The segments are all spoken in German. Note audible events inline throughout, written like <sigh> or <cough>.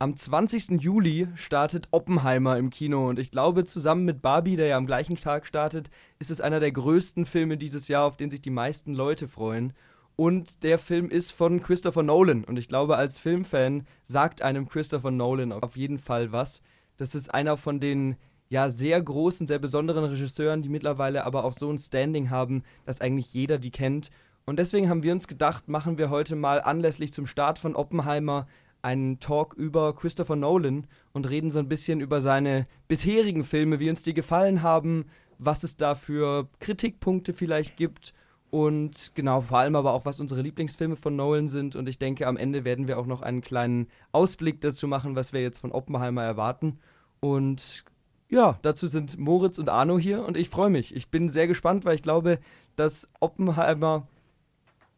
Am 20. Juli startet Oppenheimer im Kino und ich glaube, zusammen mit Barbie, der ja am gleichen Tag startet, ist es einer der größten Filme dieses Jahr, auf den sich die meisten Leute freuen. Und der Film ist von Christopher Nolan und ich glaube, als Filmfan sagt einem Christopher Nolan auf jeden Fall was. Das ist einer von den ja sehr großen, sehr besonderen Regisseuren, die mittlerweile aber auch so ein Standing haben, dass eigentlich jeder die kennt. Und deswegen haben wir uns gedacht, machen wir heute mal anlässlich zum Start von Oppenheimer einen Talk über Christopher Nolan und reden so ein bisschen über seine bisherigen Filme, wie uns die gefallen haben, was es da für Kritikpunkte vielleicht gibt und genau, vor allem aber auch, was unsere Lieblingsfilme von Nolan sind. Und ich denke, am Ende werden wir auch noch einen kleinen Ausblick dazu machen, was wir jetzt von Oppenheimer erwarten. Und ja, dazu sind Moritz und Arno hier und ich freue mich. Ich bin sehr gespannt, weil ich glaube, dass Oppenheimer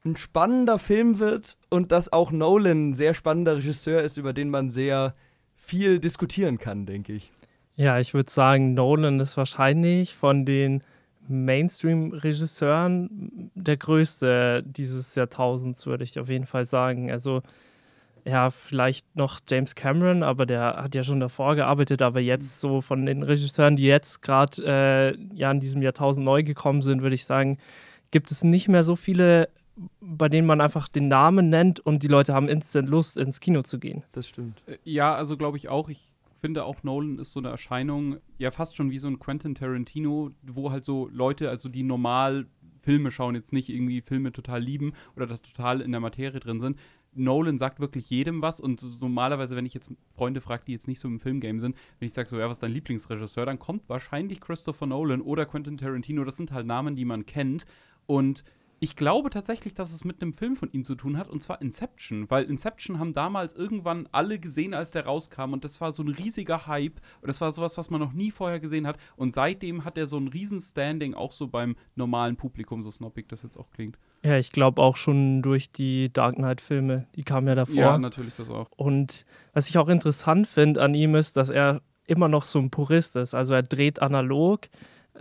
ein spannender Film wird und dass auch Nolan ein sehr spannender Regisseur ist, über den man sehr viel diskutieren kann, denke ich. Ja, ich würde sagen, Nolan ist wahrscheinlich von den Mainstream-Regisseuren der größte dieses Jahrtausends, würde ich auf jeden Fall sagen. Also ja, vielleicht noch James Cameron, aber der hat ja schon davor gearbeitet, aber jetzt so von den Regisseuren, die jetzt gerade äh, ja in diesem Jahrtausend neu gekommen sind, würde ich sagen, gibt es nicht mehr so viele bei denen man einfach den Namen nennt und die Leute haben instant Lust, ins Kino zu gehen. Das stimmt. Äh, ja, also glaube ich auch. Ich finde auch Nolan ist so eine Erscheinung, ja fast schon wie so ein Quentin Tarantino, wo halt so Leute, also die normal Filme schauen, jetzt nicht irgendwie Filme total lieben oder da total in der Materie drin sind. Nolan sagt wirklich jedem was und so normalerweise, wenn ich jetzt Freunde frage, die jetzt nicht so im Filmgame sind, wenn ich sage so, ja, was ist dein Lieblingsregisseur, dann kommt wahrscheinlich Christopher Nolan oder Quentin Tarantino. Das sind halt Namen, die man kennt und ich glaube tatsächlich, dass es mit einem Film von ihm zu tun hat, und zwar Inception, weil Inception haben damals irgendwann alle gesehen, als der rauskam, und das war so ein riesiger Hype, und das war sowas, was man noch nie vorher gesehen hat, und seitdem hat er so ein riesen Standing, auch so beim normalen Publikum, so snobbig das jetzt auch klingt. Ja, ich glaube auch schon durch die Dark Knight-Filme, die kamen ja davor. Ja, natürlich das auch. Und was ich auch interessant finde an ihm ist, dass er immer noch so ein Purist ist, also er dreht analog,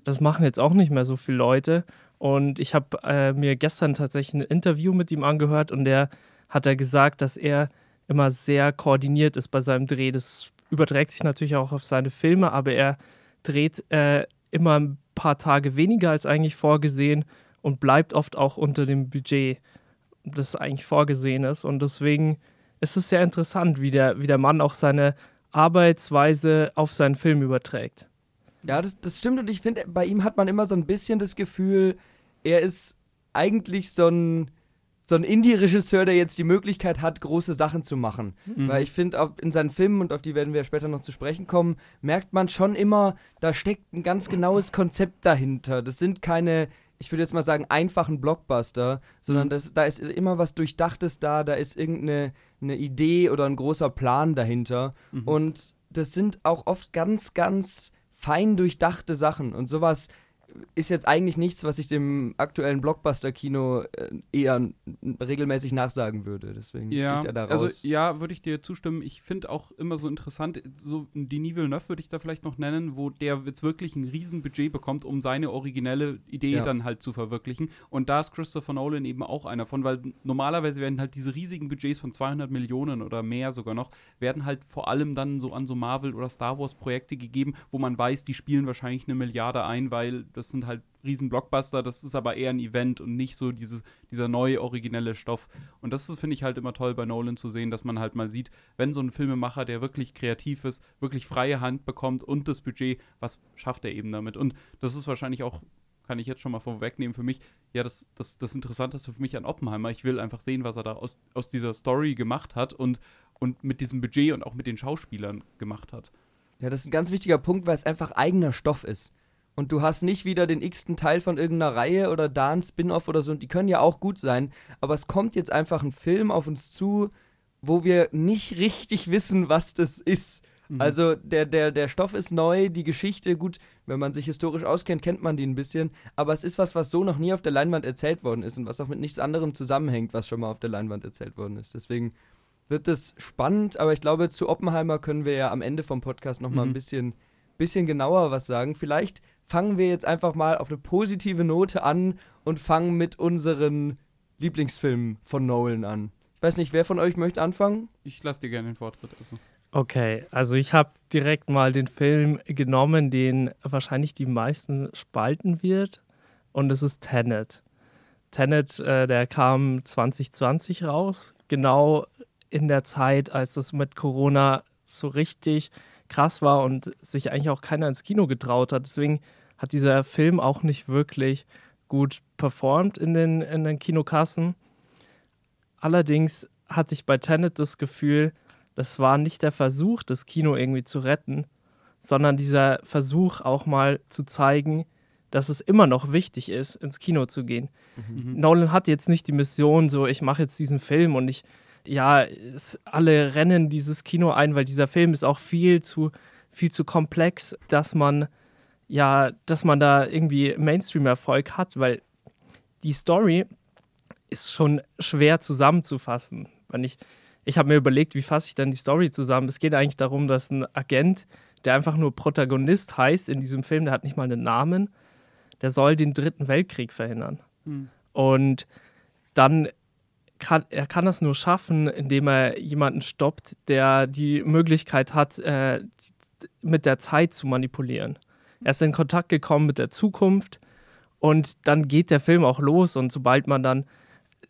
das machen jetzt auch nicht mehr so viele Leute. Und ich habe äh, mir gestern tatsächlich ein Interview mit ihm angehört und der hat er gesagt, dass er immer sehr koordiniert ist bei seinem Dreh. Das überträgt sich natürlich auch auf seine Filme, aber er dreht äh, immer ein paar Tage weniger als eigentlich vorgesehen und bleibt oft auch unter dem Budget, das eigentlich vorgesehen ist. Und deswegen ist es sehr interessant, wie der, wie der Mann auch seine Arbeitsweise auf seinen Film überträgt. Ja, das, das stimmt und ich finde, bei ihm hat man immer so ein bisschen das Gefühl, er ist eigentlich so ein, so ein Indie-Regisseur, der jetzt die Möglichkeit hat, große Sachen zu machen. Mhm. Weil ich finde, in seinen Filmen, und auf die werden wir später noch zu sprechen kommen, merkt man schon immer, da steckt ein ganz genaues Konzept dahinter. Das sind keine, ich würde jetzt mal sagen, einfachen Blockbuster, sondern mhm. das, da ist immer was Durchdachtes da, da ist irgendeine eine Idee oder ein großer Plan dahinter. Mhm. Und das sind auch oft ganz, ganz fein durchdachte Sachen und sowas ist jetzt eigentlich nichts, was ich dem aktuellen Blockbuster-Kino äh, eher regelmäßig nachsagen würde. Deswegen ja, sticht er da also raus. Also ja, würde ich dir zustimmen. Ich finde auch immer so interessant, so Denis Villeneuve würde ich da vielleicht noch nennen, wo der jetzt wirklich ein Riesenbudget bekommt, um seine originelle Idee ja. dann halt zu verwirklichen. Und da ist Christopher Nolan eben auch einer von, weil normalerweise werden halt diese riesigen Budgets von 200 Millionen oder mehr sogar noch, werden halt vor allem dann so an so Marvel- oder Star Wars-Projekte gegeben, wo man weiß, die spielen wahrscheinlich eine Milliarde ein, weil das sind halt riesen Blockbuster, das ist aber eher ein Event und nicht so dieses, dieser neue, originelle Stoff. Und das finde ich halt immer toll bei Nolan zu sehen, dass man halt mal sieht, wenn so ein Filmemacher, der wirklich kreativ ist, wirklich freie Hand bekommt und das Budget, was schafft er eben damit? Und das ist wahrscheinlich auch, kann ich jetzt schon mal vorwegnehmen, für mich, ja, das, das, das Interessanteste für mich an Oppenheimer. Ich will einfach sehen, was er da aus, aus dieser Story gemacht hat und, und mit diesem Budget und auch mit den Schauspielern gemacht hat. Ja, das ist ein ganz wichtiger Punkt, weil es einfach eigener Stoff ist und du hast nicht wieder den x-ten Teil von irgendeiner Reihe oder da ein Spin-off oder so, und die können ja auch gut sein, aber es kommt jetzt einfach ein Film auf uns zu, wo wir nicht richtig wissen, was das ist. Mhm. Also der, der, der Stoff ist neu, die Geschichte, gut, wenn man sich historisch auskennt, kennt man die ein bisschen, aber es ist was, was so noch nie auf der Leinwand erzählt worden ist und was auch mit nichts anderem zusammenhängt, was schon mal auf der Leinwand erzählt worden ist. Deswegen wird es spannend, aber ich glaube, zu Oppenheimer können wir ja am Ende vom Podcast nochmal mhm. ein bisschen, bisschen genauer was sagen. Vielleicht fangen wir jetzt einfach mal auf eine positive Note an und fangen mit unseren Lieblingsfilmen von Nolan an. Ich weiß nicht, wer von euch möchte anfangen? Ich lasse dir gerne den Vortritt. Also. Okay, also ich habe direkt mal den Film genommen, den wahrscheinlich die meisten spalten wird. Und es ist Tenet. Tenet, äh, der kam 2020 raus, genau in der Zeit, als es mit Corona so richtig krass war und sich eigentlich auch keiner ins Kino getraut hat. Deswegen hat dieser Film auch nicht wirklich gut performt in den, in den Kinokassen. Allerdings hatte ich bei Tenet das Gefühl, das war nicht der Versuch, das Kino irgendwie zu retten, sondern dieser Versuch auch mal zu zeigen, dass es immer noch wichtig ist, ins Kino zu gehen. Mhm. Nolan hat jetzt nicht die Mission, so ich mache jetzt diesen Film und ich, ja, es, alle rennen dieses Kino ein, weil dieser Film ist auch viel zu, viel zu komplex, dass man, ja, dass man da irgendwie Mainstream-Erfolg hat, weil die Story ist schon schwer zusammenzufassen. Wenn ich, ich habe mir überlegt, wie fasse ich dann die Story zusammen? Es geht eigentlich darum, dass ein Agent, der einfach nur Protagonist heißt in diesem Film, der hat nicht mal einen Namen, der soll den dritten Weltkrieg verhindern. Hm. Und dann kann er kann das nur schaffen, indem er jemanden stoppt, der die Möglichkeit hat, äh, mit der Zeit zu manipulieren. Er ist in Kontakt gekommen mit der Zukunft und dann geht der Film auch los und sobald man dann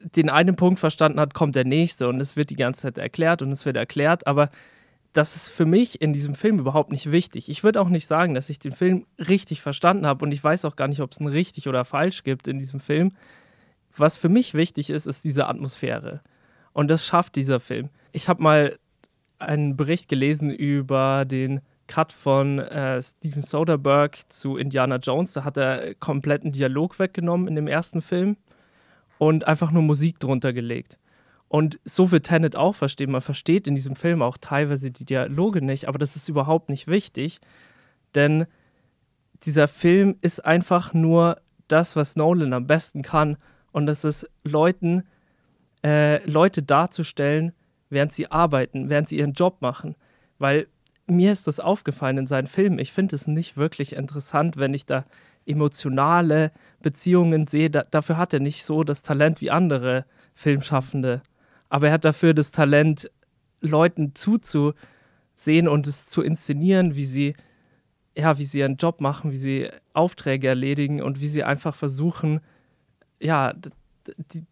den einen Punkt verstanden hat, kommt der nächste und es wird die ganze Zeit erklärt und es wird erklärt, aber das ist für mich in diesem Film überhaupt nicht wichtig. Ich würde auch nicht sagen, dass ich den Film richtig verstanden habe und ich weiß auch gar nicht, ob es ein richtig oder falsch gibt in diesem Film. Was für mich wichtig ist, ist diese Atmosphäre. Und das schafft dieser Film. Ich habe mal einen Bericht gelesen über den Cut von äh, Steven Soderbergh zu Indiana Jones. Da hat er kompletten Dialog weggenommen in dem ersten Film und einfach nur Musik drunter gelegt. Und so wird Tenet auch verstehen. Man versteht in diesem Film auch teilweise die Dialoge nicht, aber das ist überhaupt nicht wichtig, denn dieser Film ist einfach nur das, was Nolan am besten kann. Und das ist Leuten, äh, Leute darzustellen, während sie arbeiten, während sie ihren Job machen. Weil mir ist das aufgefallen in seinen Filmen. Ich finde es nicht wirklich interessant, wenn ich da emotionale Beziehungen sehe. Da, dafür hat er nicht so das Talent wie andere Filmschaffende. Aber er hat dafür das Talent, Leuten zuzusehen und es zu inszenieren, wie sie, ja, wie sie ihren Job machen, wie sie Aufträge erledigen und wie sie einfach versuchen, ja,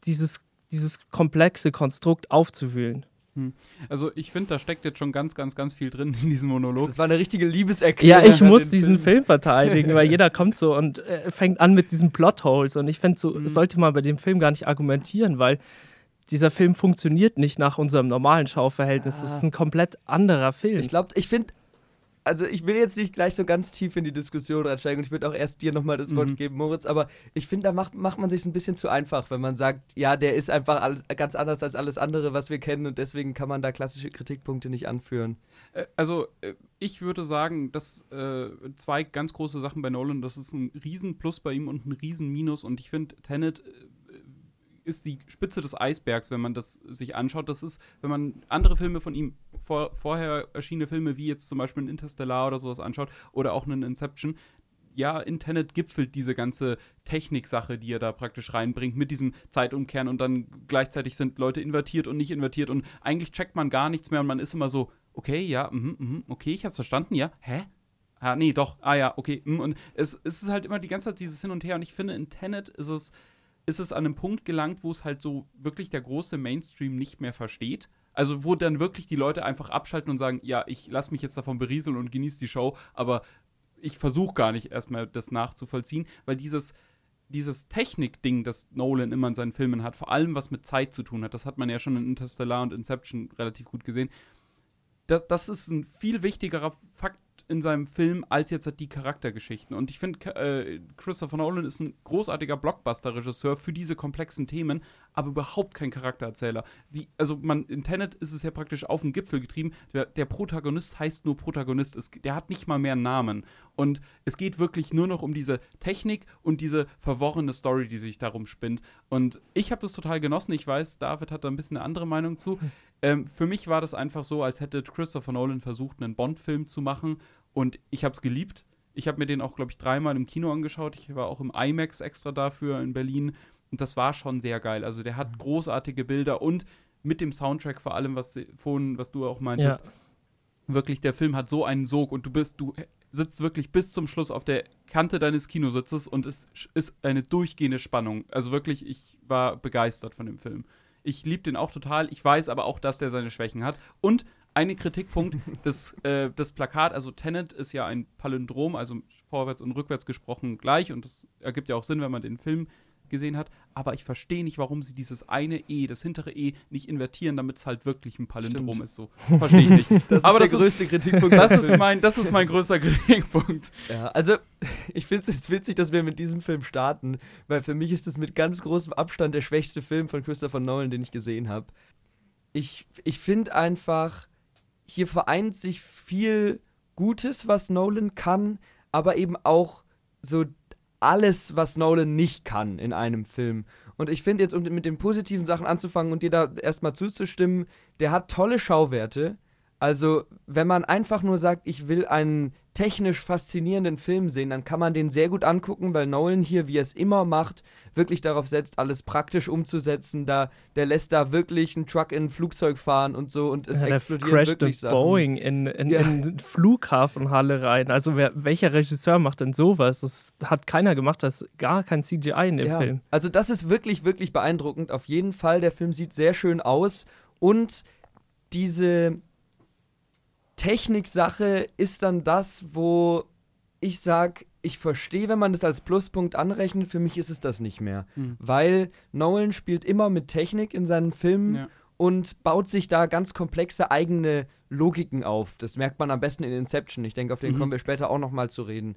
dieses, dieses komplexe Konstrukt aufzuwühlen. Hm. Also ich finde, da steckt jetzt schon ganz, ganz, ganz viel drin in diesem Monolog. Das war eine richtige Liebeserklärung. Ja, ich muss diesen Film. Film. verteidigen, weil <laughs> jeder kommt so und äh, fängt an mit diesen Plotholes. Und ich finde, so mhm. sollte man bei dem Film gar nicht argumentieren, weil dieser Film funktioniert nicht nach unserem normalen Schauverhältnis. Es ah. ist ein komplett anderer Film. Ich glaube, ich finde, also ich will jetzt nicht gleich so ganz tief in die Diskussion reinsteigen und ich würde auch erst dir nochmal das Wort mhm. geben, Moritz, aber ich finde, da macht, macht man sich ein bisschen zu einfach, wenn man sagt, ja, der ist einfach alles, ganz anders als alles andere, was wir kennen und deswegen kann man da klassische Kritikpunkte nicht anführen. Äh, also äh, ich würde sagen, dass äh, zwei ganz große Sachen bei Nolan, das ist ein Riesenplus bei ihm und ein Riesenminus und ich finde, Tenet äh, ist die Spitze des Eisbergs, wenn man das sich anschaut. Das ist, wenn man andere Filme von ihm, vor, vorher erschienene Filme, wie jetzt zum Beispiel ein Interstellar oder sowas anschaut, oder auch einen Inception, ja, in Tenet gipfelt diese ganze Techniksache, die er da praktisch reinbringt, mit diesem Zeitumkehren und dann gleichzeitig sind Leute invertiert und nicht invertiert und eigentlich checkt man gar nichts mehr und man ist immer so, okay, ja, mh, mh, okay, ich hab's verstanden, ja, hä? Ah, nee, doch, ah ja, okay, mh, und es, es ist halt immer die ganze Zeit dieses Hin und Her und ich finde, in Tenet ist es ist es an einem Punkt gelangt, wo es halt so wirklich der große Mainstream nicht mehr versteht. Also wo dann wirklich die Leute einfach abschalten und sagen, ja, ich lasse mich jetzt davon berieseln und genieße die Show, aber ich versuche gar nicht erstmal das nachzuvollziehen, weil dieses, dieses Technik-Ding, das Nolan immer in seinen Filmen hat, vor allem was mit Zeit zu tun hat, das hat man ja schon in Interstellar und Inception relativ gut gesehen, das, das ist ein viel wichtigerer Fakt in seinem Film als jetzt die Charaktergeschichten. Und ich finde, äh, Christopher Nolan ist ein großartiger Blockbuster-Regisseur für diese komplexen Themen, aber überhaupt kein Charaktererzähler. Die, also man, in Tenet ist es ja praktisch auf den Gipfel getrieben. Der, der Protagonist heißt nur Protagonist. Es, der hat nicht mal mehr einen Namen. Und es geht wirklich nur noch um diese Technik und diese verworrene Story, die sich darum spinnt. Und ich habe das total genossen. Ich weiß, David hat da ein bisschen eine andere Meinung zu. Ähm, für mich war das einfach so, als hätte Christopher Nolan versucht, einen Bond-Film zu machen und ich habe es geliebt. Ich habe mir den auch, glaube ich, dreimal im Kino angeschaut. Ich war auch im IMAX extra dafür in Berlin. Und das war schon sehr geil. Also der hat großartige Bilder und mit dem Soundtrack vor allem, was vorhin, was du auch meintest. Ja. wirklich, der Film hat so einen Sog und du bist, du sitzt wirklich bis zum Schluss auf der Kante deines Kinositzes und es ist eine durchgehende Spannung. Also wirklich, ich war begeistert von dem Film. Ich liebe den auch total. Ich weiß aber auch, dass der seine Schwächen hat. Und ein Kritikpunkt, <laughs> das, äh, das Plakat, also Tenet ist ja ein Palindrom, also vorwärts und rückwärts gesprochen gleich und das ergibt ja auch Sinn, wenn man den Film gesehen hat. Aber ich verstehe nicht, warum sie dieses eine E, das hintere E, nicht invertieren, damit es halt wirklich ein Palindrom Stimmt. ist. So verstehe ich nicht. <laughs> Das Aber ist der das größte Kritikpunkt. Das ist mein, das ist mein größter Kritikpunkt. Ja, also ich finde es jetzt witzig, dass wir mit diesem Film starten, weil für mich ist das mit ganz großem Abstand der schwächste Film von Christopher Nolan, den ich gesehen habe. Ich, ich finde einfach, hier vereint sich viel Gutes, was Nolan kann, aber eben auch so alles, was Nolan nicht kann in einem Film. Und ich finde jetzt, um mit den positiven Sachen anzufangen und dir da erstmal zuzustimmen, der hat tolle Schauwerte. Also, wenn man einfach nur sagt, ich will einen technisch faszinierenden Film sehen, dann kann man den sehr gut angucken, weil Nolan hier, wie er es immer macht, wirklich darauf setzt, alles praktisch umzusetzen. Da, der lässt da wirklich einen Truck in ein Flugzeug fahren und so und es Ja, explodiert crasht wirklich Sachen. Boeing in, in, Ja. in Flughafenhalle rein. Also wer, welcher Regisseur macht denn sowas? Das hat keiner gemacht, das ist gar kein CGI in dem Ja, Film. Also das ist wirklich, wirklich beeindruckend. Auf jeden Fall, der Film sieht sehr schön aus und diese Techniksache ist dann das, wo ich sage, ich verstehe, wenn man das als Pluspunkt anrechnet, für mich ist es das nicht mehr. Hm. Weil Nolan spielt immer mit Technik in seinen Filmen Ja. und baut sich da ganz komplexe eigene Logiken auf. Das merkt man am besten in Inception. Ich denke, auf den Mhm. kommen wir später auch nochmal zu reden.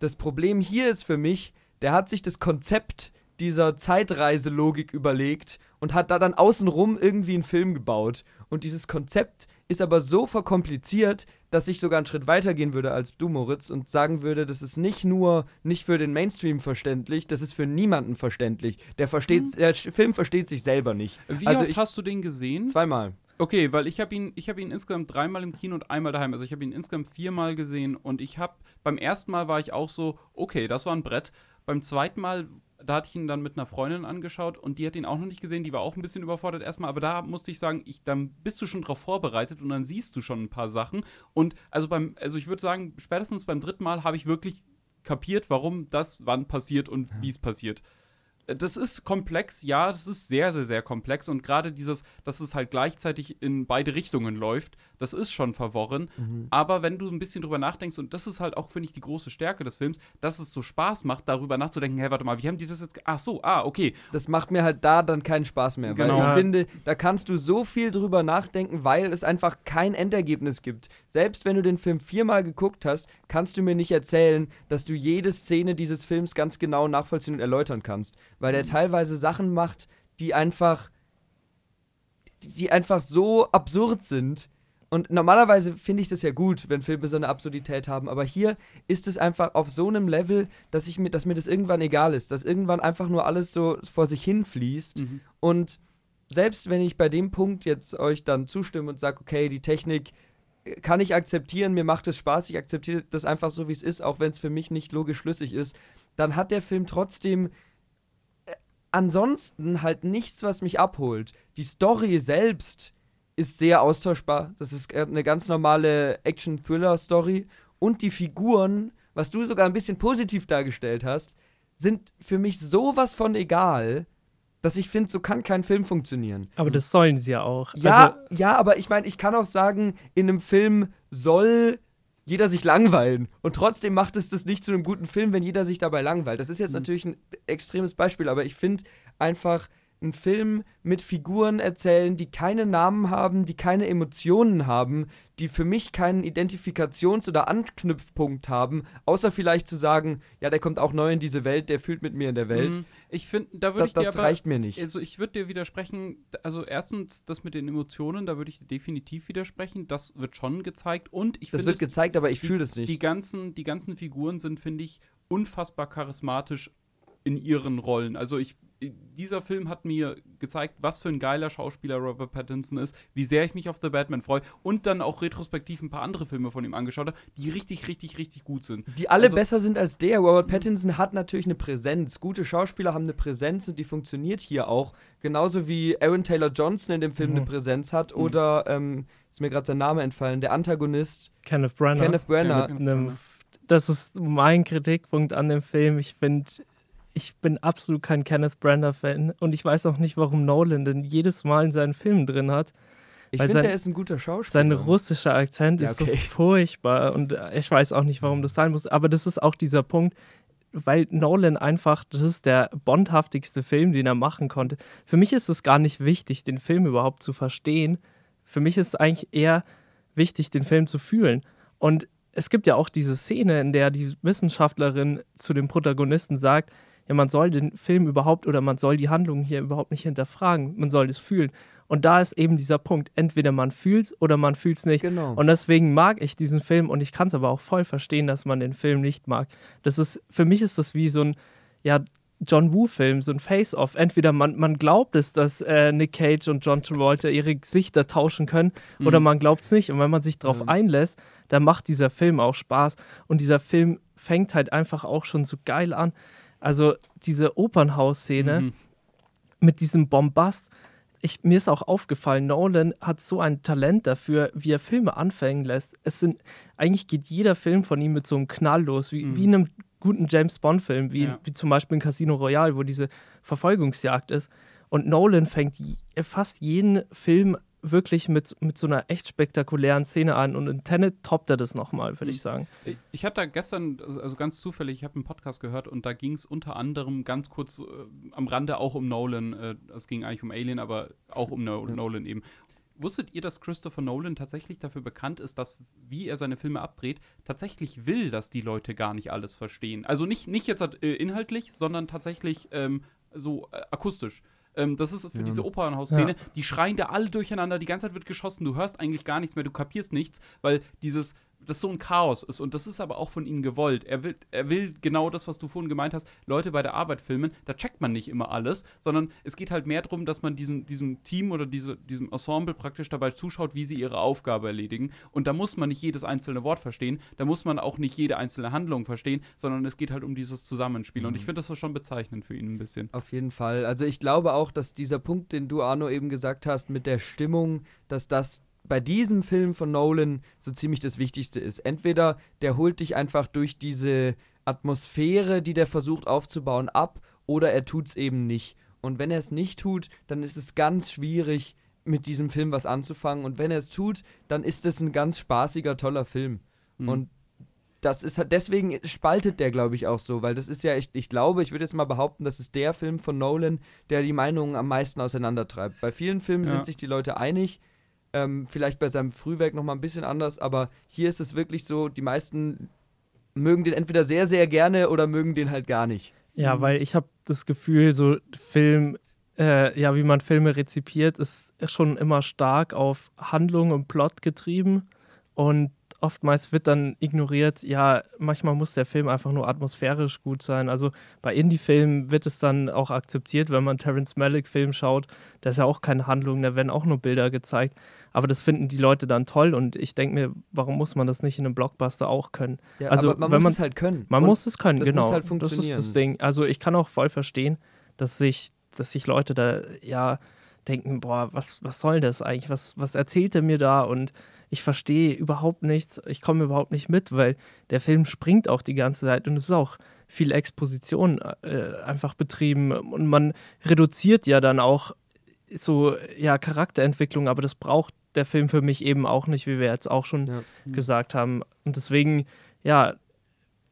Das Problem hier ist für mich, der hat sich das Konzept dieser Zeitreiselogik überlegt und hat da dann außenrum irgendwie einen Film gebaut. Und dieses Konzept ist aber so verkompliziert, dass ich sogar einen Schritt weiter gehen würde als du, Moritz, und sagen würde, das ist nicht nur nicht für den Mainstream verständlich, das ist für niemanden verständlich. Der versteht, der Sch- Film versteht sich selber nicht. Wie also oft ich, hast du den gesehen? zweimal. Okay, weil ich habe ihn, ich habe ihn insgesamt dreimal im Kino und einmal daheim. Also ich habe ihn insgesamt viermal gesehen und ich habe beim ersten Mal war ich auch so, okay, das war ein Brett. Beim zweiten Mal, da hatte ich ihn dann mit einer Freundin angeschaut und die hat ihn auch noch nicht gesehen. Die war auch ein bisschen überfordert erstmal, aber da musste ich sagen, ich, dann bist du schon drauf vorbereitet und dann siehst du schon ein paar Sachen. Und also beim, also ich würde sagen, spätestens beim dritten Mal habe ich wirklich kapiert, warum das wann passiert und wie es passiert das ist komplex, ja, das ist sehr, sehr, sehr komplex und gerade dieses, dass es halt gleichzeitig in beide Richtungen läuft, das ist schon verworren. Aber wenn du ein bisschen drüber nachdenkst, und das ist halt auch, finde ich, die große Stärke des Films, dass es so Spaß macht, darüber nachzudenken, hey, warte mal, wie haben die das jetzt, ach so, ah, okay, Das macht mir halt da dann keinen Spaß mehr. Genau. Weil ich Ja. finde, da kannst du so viel drüber nachdenken, weil es einfach kein Endergebnis gibt. Selbst wenn du den Film viermal geguckt hast, kannst du mir nicht erzählen, dass du jede Szene dieses Films ganz genau nachvollziehen und erläutern kannst. Weil der teilweise Sachen macht, die einfach, die einfach so absurd sind. Und normalerweise finde ich das ja gut, wenn Filme so eine Absurdität haben, aber hier ist es einfach auf so einem Level, dass ich mir, dass mir das irgendwann egal ist, dass irgendwann einfach nur alles so vor sich hinfließt. Mhm. Und selbst wenn ich bei dem Punkt jetzt euch dann zustimme und sage, okay, die Technik äh, kann ich akzeptieren, mir macht es Spaß, ich akzeptiere das einfach so, wie es ist, auch wenn es für mich nicht logisch schlüssig ist, dann hat der Film trotzdem ansonsten halt nichts, was mich abholt. Die Story selbst ist sehr austauschbar. Das ist äh, eine ganz normale Action-Thriller-Story. Und die Figuren, was du sogar ein bisschen positiv dargestellt hast, sind für mich sowas von egal, dass ich finde, so kann kein Film funktionieren. Aber das sollen sie ja auch. Ja, Also, ja, aber ich meine, ich kann auch sagen, in einem Film soll jeder sich langweilen. Und trotzdem macht es das nicht zu einem guten Film, wenn jeder sich dabei langweilt. Das ist jetzt natürlich ein extremes Beispiel, aber ich finde einfach einen Film mit Figuren erzählen, die keine Namen haben, die keine Emotionen haben, die für mich keinen Identifikations- oder Anknüpfpunkt haben, außer vielleicht zu sagen, ja, der kommt auch neu in diese Welt, der fühlt mit mir in der Welt. Mhm. Ich finde, da würde ich dir das aber, reicht mir nicht. Also ich würde dir widersprechen, also erstens das mit den Emotionen, da würde ich dir definitiv widersprechen, das wird schon gezeigt und ich Das wird gezeigt, aber ich fühle das nicht. die ganzen, die ganzen Figuren sind, finde ich, unfassbar charismatisch in ihren Rollen. Also ich dieser Film hat mir gezeigt, was für ein geiler Schauspieler Robert Pattinson ist, wie sehr ich mich auf The Batman freue und dann auch retrospektiv ein paar andere Filme von ihm angeschaut habe, die richtig, richtig, richtig gut sind. Die alle also, besser sind als der. Robert Pattinson hat natürlich eine Präsenz. Gute Schauspieler haben eine Präsenz und die funktioniert hier auch. Genauso wie Aaron Taylor Johnson in dem Film mhm. eine Präsenz hat mhm. oder, ähm, ist mir gerade sein Name entfallen, der Antagonist. Kenneth Branagh. Kenneth Branagh. Kenneth Branagh. Das ist mein Kritikpunkt an dem Film. Ich finde, ich bin absolut kein Kenneth Branagh-Fan und ich weiß auch nicht, warum Nolan denn jedes Mal in seinen Filmen drin hat. Ich finde, er ist ein guter Schauspieler. Sein russischer Akzent ja, okay. ist so <laughs> furchtbar und ich weiß auch nicht, warum das sein muss. Aber das ist auch dieser Punkt, weil Nolan einfach, das ist der bondhaftigste Film, den er machen konnte. Für mich ist es gar nicht wichtig, den Film überhaupt zu verstehen. Für mich ist es eigentlich eher wichtig, den Film zu fühlen. Und es gibt ja auch diese Szene, in der die Wissenschaftlerin zu dem Protagonisten sagt, ja, man soll den Film überhaupt oder man soll die Handlung hier überhaupt nicht hinterfragen. Man soll es fühlen. Und da ist eben dieser Punkt. Entweder man fühlt es oder man fühlt es nicht. Genau. Und deswegen mag ich diesen Film und ich kann es aber auch voll verstehen, dass man den Film nicht mag. Das ist, für mich ist das wie so ein, ja, John Woo-Film, so ein Face-Off. Entweder man, man glaubt es, dass äh, Nick Cage und John Travolta ihre Gesichter tauschen können, mhm. oder man glaubt es nicht. Und wenn man sich darauf mhm. einlässt, dann macht dieser Film auch Spaß. Und dieser Film fängt halt einfach auch schon so geil an. Also diese Opernhausszene mhm. mit diesem Bombast. Ich, mir ist auch aufgefallen, Nolan hat so ein Talent dafür, wie er Filme anfangen lässt. Es sind, eigentlich geht jeder Film von ihm mit so einem Knall los, wie, mhm. wie in einem guten James Bond-Film, wie, ja. wie zum Beispiel in Casino Royale, wo diese Verfolgungsjagd ist. Und Nolan fängt fast jeden Film wirklich mit, mit so einer echt spektakulären Szene an und in Tenet toppt er das nochmal, würde ich mhm. sagen. Ich, ich hatte da gestern, also ganz zufällig, ich habe einen Podcast gehört und da ging es unter anderem ganz kurz äh, am Rande auch um Nolan. Äh, es ging eigentlich um Alien, aber auch um no. Nolan eben. Wusstet ihr, dass Christopher Nolan tatsächlich dafür bekannt ist, dass, wie er seine Filme abdreht, tatsächlich will, dass die Leute gar nicht alles verstehen? Also nicht, nicht jetzt äh, inhaltlich, sondern tatsächlich ähm, so äh, akustisch. Ähm, das ist für ja. diese Opernhausszene. Ja. Die schreien da alle durcheinander, die ganze Zeit wird geschossen, du hörst eigentlich gar nichts mehr, du kapierst nichts, weil dieses das so ein Chaos ist. Und das ist aber auch von ihnen gewollt. Er will, er will genau das, was du vorhin gemeint hast, Leute bei der Arbeit filmen. Da checkt man nicht immer alles, sondern es geht halt mehr darum, dass man diesem, diesem Team oder diese, diesem Ensemble praktisch dabei zuschaut, wie sie ihre Aufgabe erledigen. Und da muss man nicht jedes einzelne Wort verstehen, da muss man auch nicht jede einzelne Handlung verstehen, sondern es geht halt um dieses Zusammenspiel. Mhm. Und ich finde das schon bezeichnend für ihn ein bisschen. Auf jeden Fall. Also ich glaube auch, dass dieser Punkt, den du, Arno, eben gesagt hast, mit der Stimmung, dass das bei diesem Film von Nolan so ziemlich das Wichtigste ist. Entweder der holt dich einfach durch diese Atmosphäre, die der versucht aufzubauen, ab, oder er tut es eben nicht. Und wenn er es nicht tut, dann ist es ganz schwierig, mit diesem Film was anzufangen. Und wenn er es tut, dann ist es ein ganz spaßiger, toller Film. Mhm. Und das ist halt, deswegen spaltet der, glaube ich, auch so, weil das ist ja echt, ich glaube, ich würde jetzt mal behaupten, das ist der Film von Nolan, der die Meinungen am meisten auseinandertreibt. Bei vielen Filmen ja. sind sich die Leute einig, ähm, vielleicht bei seinem Frühwerk nochmal ein bisschen anders, aber hier ist es wirklich so, die meisten mögen den entweder sehr, sehr gerne oder mögen den halt gar nicht. Ja, mhm. weil ich habe das Gefühl, so Film, äh, ja, wie man Filme rezipiert, ist schon immer stark auf Handlung und Plot getrieben. Und oftmals wird dann ignoriert, ja, manchmal muss der Film einfach nur atmosphärisch gut sein. Also bei Indie-Filmen wird es dann auch akzeptiert, wenn man Terence Malick-Film schaut, da ist ja auch keine Handlung, da werden auch nur Bilder gezeigt. Aber das finden die Leute dann toll und ich denke mir, warum muss man das nicht in einem Blockbuster auch können? Ja, also man muss man, es halt können. Man und muss es können, das genau. Muss halt funktionieren. Das ist das Ding. Also ich kann auch voll verstehen, dass sich, dass sich Leute da ja denken, boah, was, was soll das eigentlich? Was, was erzählt er mir da? Und ich verstehe überhaupt nichts, ich komme überhaupt nicht mit, weil der Film springt auch die ganze Zeit und es ist auch viel Exposition äh, einfach betrieben und man reduziert ja dann auch so ja Charakterentwicklung, aber das braucht der Film für mich eben auch nicht, wie wir jetzt auch schon ja. gesagt haben. Und deswegen, ja,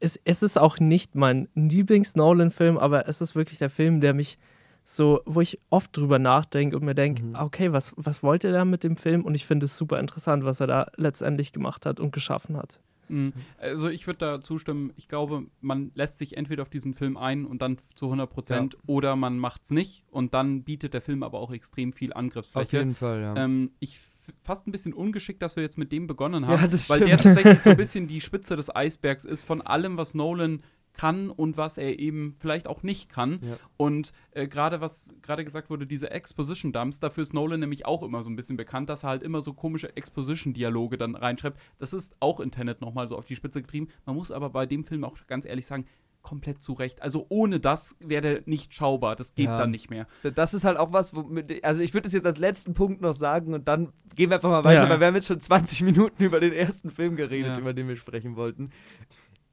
es, es ist auch nicht mein Lieblings-Nolan-Film, aber es ist wirklich der Film, der mich so, wo ich oft drüber nachdenke und mir denke, mhm. okay, was, was wollte er da mit dem Film? Und ich finde es super interessant, was er da letztendlich gemacht hat und geschaffen hat. Mhm. Also ich würde da zustimmen, ich glaube, man lässt sich entweder auf diesen Film ein und dann zu 100 Prozent ja. oder man macht es nicht und dann bietet der Film aber auch extrem viel Angriffsfläche. Auf jeden Fall, ja. Ähm, ich fast ein bisschen ungeschickt, dass wir jetzt mit dem begonnen haben, ja, weil der tatsächlich so ein bisschen die <laughs> Spitze des Eisbergs ist von allem, was Nolan kann und was er eben vielleicht auch nicht kann. Ja. Und äh, gerade was gerade gesagt wurde, diese Exposition Dumps, dafür ist Nolan nämlich auch immer so ein bisschen bekannt, dass er halt immer so komische Exposition-Dialoge dann reinschreibt. Das ist auch in Tenet nochmal so auf die Spitze getrieben. Man muss aber bei dem Film auch ganz ehrlich sagen, komplett zurecht. Also ohne das wäre der nicht schaubar. Das geht Ja. dann nicht mehr. Das ist halt auch was, womit, also ich würde das jetzt als letzten Punkt noch sagen und dann gehen wir einfach mal weiter, Ja. weil wir haben jetzt schon 20 Minuten <laughs> über den ersten Film geredet, Ja. über den wir sprechen wollten.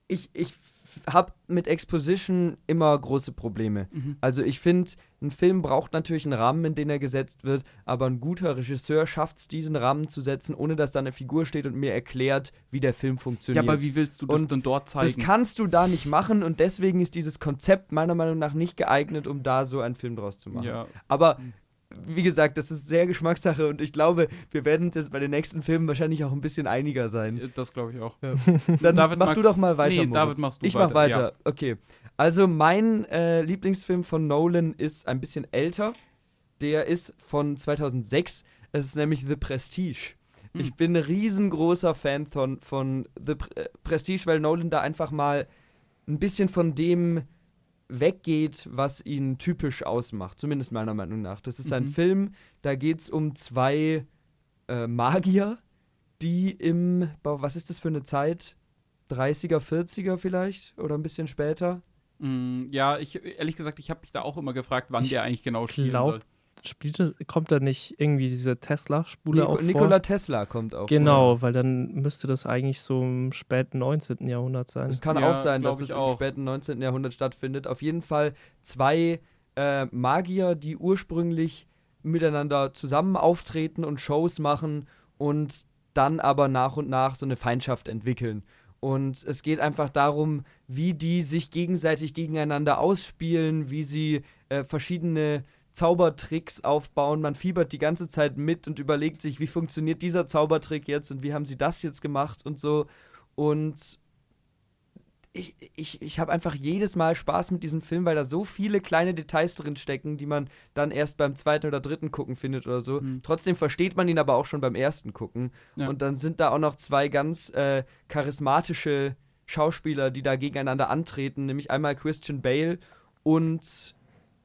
Ich, ich habe mit Exposition immer große Probleme. Mhm. Also ich finde, ein Film braucht natürlich einen Rahmen, in den er gesetzt wird, aber ein guter Regisseur schafft es, diesen Rahmen zu setzen, ohne dass da eine Figur steht und mir erklärt, wie der Film Ja, funktioniert. aber wie willst du das Und denn dort das zeigen? kannst du da nicht machen und deswegen ist dieses Konzept meiner Meinung nach nicht geeignet, um da so einen Film draus zu machen. ja. Aber wie gesagt, das ist sehr Geschmackssache und ich glaube, wir werden uns jetzt bei den nächsten Filmen wahrscheinlich auch ein bisschen einiger sein. Das glaube ich auch. <laughs> Dann David, mach du doch mal weiter. Nee, Moritz. David, machst du Ich mach weiter, weiter. Okay. Also mein äh, Lieblingsfilm von Nolan ist ein bisschen älter. Der ist von 2006. Es ist nämlich The Prestige. Hm. Ich bin ein riesengroßer Fan von, von The äh, Prestige, weil Nolan da einfach mal ein bisschen von dem weggeht, was ihn typisch ausmacht. Zumindest meiner Meinung nach. Das ist ein Mhm. Film, da geht es um zwei äh, Magier, die im, was ist das für eine Zeit? 30er, 40er vielleicht? Oder ein bisschen später? Mm, ja, ich ehrlich gesagt, ich habe mich da auch immer gefragt, wann Ich der eigentlich genau spielen glaub, soll. Spielt das, kommt da nicht irgendwie diese Tesla-Spule Nico, auch Nikola vor? Tesla kommt auch. Genau, weil dann müsste das eigentlich so im späten 19. Jahrhundert sein. Es kann Ja, auch sein, dass es ich im auch. späten 19. Jahrhundert stattfindet. Auf jeden Fall zwei äh, Magier, die ursprünglich miteinander zusammen auftreten und Shows machen und dann aber nach und nach so eine Feindschaft entwickeln. Und es geht einfach darum, wie die sich gegenseitig gegeneinander ausspielen, wie sie äh, verschiedene Zaubertricks aufbauen. Man fiebert die ganze Zeit mit und überlegt sich, wie funktioniert dieser Zaubertrick jetzt und wie haben sie das jetzt gemacht und so. Und ich, ich, ich habe einfach jedes Mal Spaß mit diesem Film, weil da so viele kleine Details drin stecken, die man dann erst beim zweiten oder dritten Gucken findet oder so. Hm. Trotzdem versteht man ihn aber auch schon beim ersten Gucken. Ja. Und dann sind da auch noch zwei ganz äh, charismatische Schauspieler, die da gegeneinander antreten, nämlich einmal Christian Bale und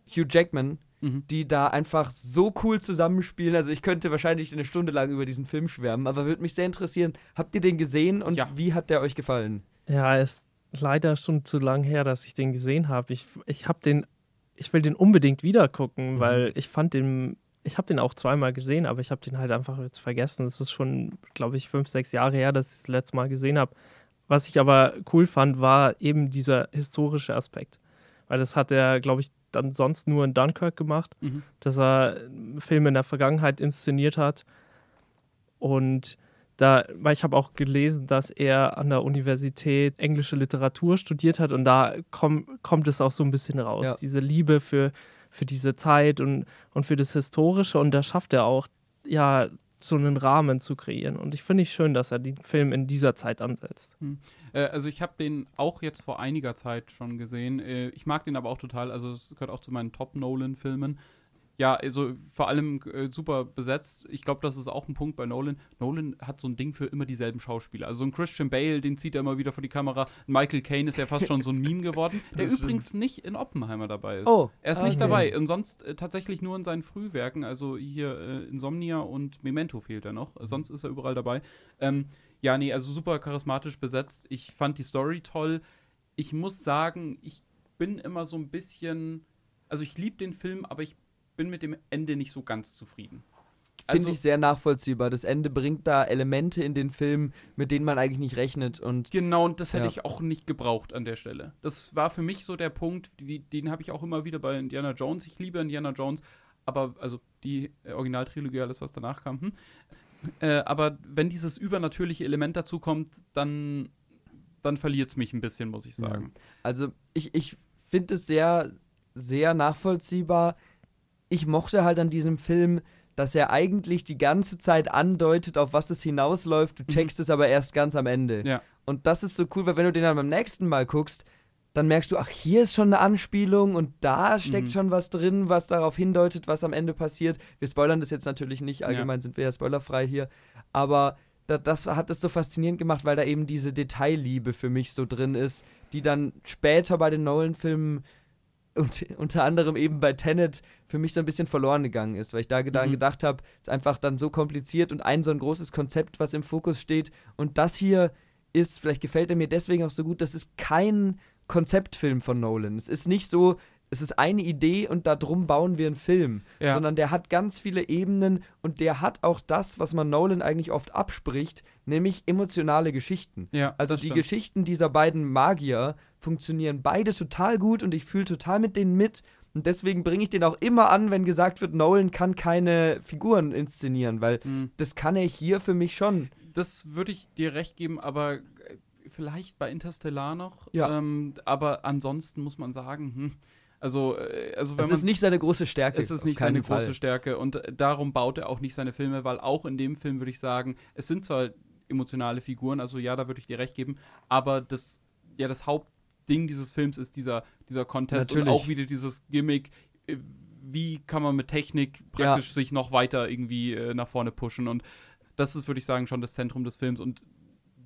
Hugh Jackman, Mhm. die da einfach so cool zusammenspielen. Also ich könnte wahrscheinlich eine Stunde lang über diesen Film schwärmen, aber würde mich sehr interessieren, habt ihr den gesehen und Ja. wie hat der euch gefallen? Ja, ist leider schon zu lang her, dass ich den gesehen habe. Ich, ich habe den, ich will den unbedingt wieder gucken, Mhm. weil ich fand den, ich habe den auch zweimal gesehen, aber ich habe den halt einfach jetzt vergessen. Es ist schon, glaube ich, fünf, sechs Jahre her, dass ich das letzte Mal gesehen habe. Was ich aber cool fand, war eben dieser historische Aspekt. Weil das hat er, glaube ich, dann sonst nur in Dunkirk gemacht Mhm. dass er Filme in der Vergangenheit inszeniert hat. Und da, weil ich habe auch gelesen, dass er an der Universität englische Literatur studiert hat und da komm, kommt es auch so ein bisschen raus. Ja. Diese Liebe für, für diese Zeit und, und für das Historische und da schafft er auch, ja, so einen Rahmen zu kreieren. Und ich finde es schön, dass er den Film in dieser Zeit ansetzt. Äh, also ich habe den auch jetzt vor einiger Zeit schon gesehen. Äh, ich mag den aber auch total. Also es gehört auch zu meinen Top-Nolan-Filmen. Ja, also vor allem äh, super besetzt. Ich glaube, das ist auch ein Punkt bei Nolan. Nolan hat so ein Ding für immer dieselben Schauspieler. Also ein Christian Bale, den zieht er immer wieder vor die Kamera. Michael Caine ist ja fast schon so ein Meme geworden, <laughs> der übrigens nicht in Oppenheimer dabei ist. Oh, Er ist ah, nicht okay. dabei und sonst äh, tatsächlich nur in seinen Frühwerken, also hier äh, Insomnia und Memento fehlt er noch, sonst ist er überall dabei. Ähm, ja, nee, also super charismatisch besetzt. Ich fand die Story toll. Ich muss sagen, ich bin immer so ein bisschen, also ich liebe den Film, aber ich bin mit dem Ende nicht so ganz zufrieden. Finde Also- ich sehr nachvollziehbar. Das Ende bringt da Elemente in den Film, mit denen man eigentlich nicht rechnet. Und Genau, und das hätte Ja. ich auch nicht gebraucht an der Stelle. Das war für mich so der Punkt, wie, den habe ich auch immer wieder bei Indiana Jones. Ich liebe Indiana Jones, aber, also die Originaltrilogie, alles, was danach kam. Hm. Äh, aber wenn dieses übernatürliche Element dazu kommt, dann, dann verliert es mich ein bisschen, muss ich sagen. also ich, ich finde es sehr, sehr nachvollziehbar. Ich mochte halt an diesem Film, dass er eigentlich die ganze Zeit andeutet, auf was es hinausläuft. Du Mhm. checkst es aber erst ganz am Ende. Ja. Und das ist so cool, weil wenn du den dann beim nächsten Mal guckst, dann merkst du, ach, hier ist schon eine Anspielung und da steckt Mhm. schon was drin, was darauf hindeutet, was am Ende passiert. Wir spoilern das jetzt natürlich nicht, allgemein sind wir ja spoilerfrei hier. Aber da, das hat es so faszinierend gemacht, weil da eben diese Detailliebe für mich so drin ist, die dann später bei den Nolan-Filmen und <laughs> unter anderem eben bei Tenet für mich so ein bisschen verloren gegangen ist, weil ich da dann mhm. gedacht habe, es ist einfach dann so kompliziert und ein so ein großes Konzept, was im Fokus steht. Und das hier ist, vielleicht gefällt er mir deswegen auch so gut, das ist kein Konzeptfilm von Nolan. Es ist nicht so, es ist eine Idee und darum bauen wir einen Film, ja. sondern der hat ganz viele Ebenen und der hat auch das, was man Nolan eigentlich oft abspricht, nämlich emotionale Geschichten. Ja, also die stimmt. Geschichten dieser beiden Magier funktionieren beide total gut und ich fühle total mit denen mit und deswegen bringe ich den auch immer an, wenn gesagt wird, Nolan kann keine Figuren inszenieren, weil mhm. das kann er hier für mich schon. Das würde ich dir recht geben, aber vielleicht bei Interstellar noch. Ja. Ähm, aber ansonsten muss man sagen, hm, also, äh, also wenn es ist nicht seine große Stärke. Es ist nicht seine Fall. große Stärke und darum baut er auch nicht seine Filme, weil auch in dem Film würde ich sagen, es sind zwar emotionale Figuren, also ja, da würde ich dir recht geben, aber das, ja, das Hauptding dieses Films ist dieser, dieser Contest Natürlich. und auch wieder dieses Gimmick, äh, wie kann man mit Technik praktisch ja. sich noch weiter irgendwie äh, nach vorne pushen und das ist, würde ich sagen, schon das Zentrum des Films und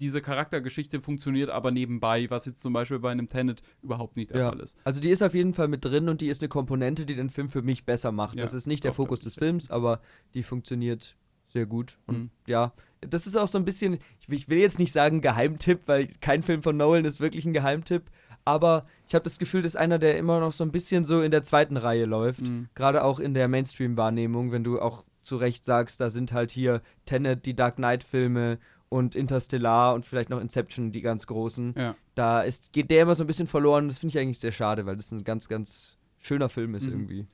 diese Charaktergeschichte funktioniert aber nebenbei, was jetzt zum Beispiel bei einem Tenet überhaupt nicht der ja. Fall ist. Also die ist auf jeden Fall mit drin und die ist eine Komponente, die den Film für mich besser macht. Ja, das ist nicht der Fokus des Films, aber die funktioniert sehr gut. Und mhm. ja, das ist auch so ein bisschen, ich will jetzt nicht sagen Geheimtipp, weil kein Film von Nolan ist wirklich ein Geheimtipp, aber ich habe das Gefühl, das ist einer, der immer noch so ein bisschen so in der zweiten Reihe läuft. Mhm. Gerade auch in der Mainstream-Wahrnehmung, wenn du auch zu Recht sagst, da sind halt hier Tenet, die Dark Knight-Filme und Interstellar und vielleicht noch Inception, die ganz großen. Ja. Da ist, geht der immer so ein bisschen verloren. Das finde ich eigentlich sehr schade, weil das ein ganz, ganz schöner Film ist mhm. irgendwie.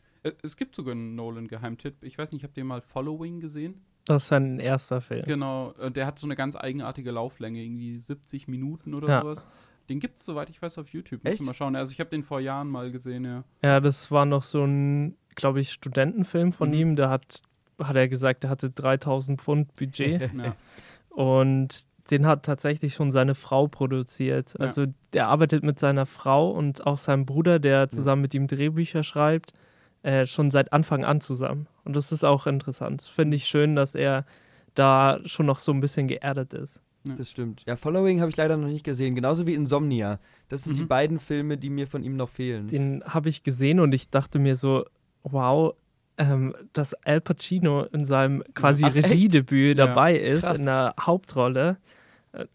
Es gibt sogar einen Nolan-Geheimtipp. Ich weiß nicht, habt ihr mal Following gesehen? Das ist sein erster Film. Genau, äh, der hat so eine ganz eigenartige Lauflänge, irgendwie 70 Minuten oder ja. sowas. Den gibt es, soweit ich weiß, auf YouTube. Echt? mal schauen. Also ich habe den vor Jahren mal gesehen, ja. Ja, das war noch so ein, glaube ich, Studentenfilm von mhm. ihm. Der hat, hat er gesagt, der hatte 3000 Pfund Budget. <laughs> ja. Und den hat tatsächlich schon seine Frau produziert. Ja. Also der arbeitet mit seiner Frau und auch seinem Bruder, der zusammen ja. mit ihm Drehbücher schreibt, äh, schon seit Anfang an zusammen. Und das ist auch interessant. Finde ich schön, dass er da schon noch so ein bisschen geerdet ist. Ja. Das stimmt. Ja, Following habe ich leider noch nicht gesehen. Genauso wie Insomnia. Das sind mhm. die beiden Filme, die mir von ihm noch fehlen. Den habe ich gesehen und ich dachte mir so, wow, ähm, dass Al Pacino in seinem quasi Ach, Regiedebüt ja. dabei ist, Krass. in der Hauptrolle.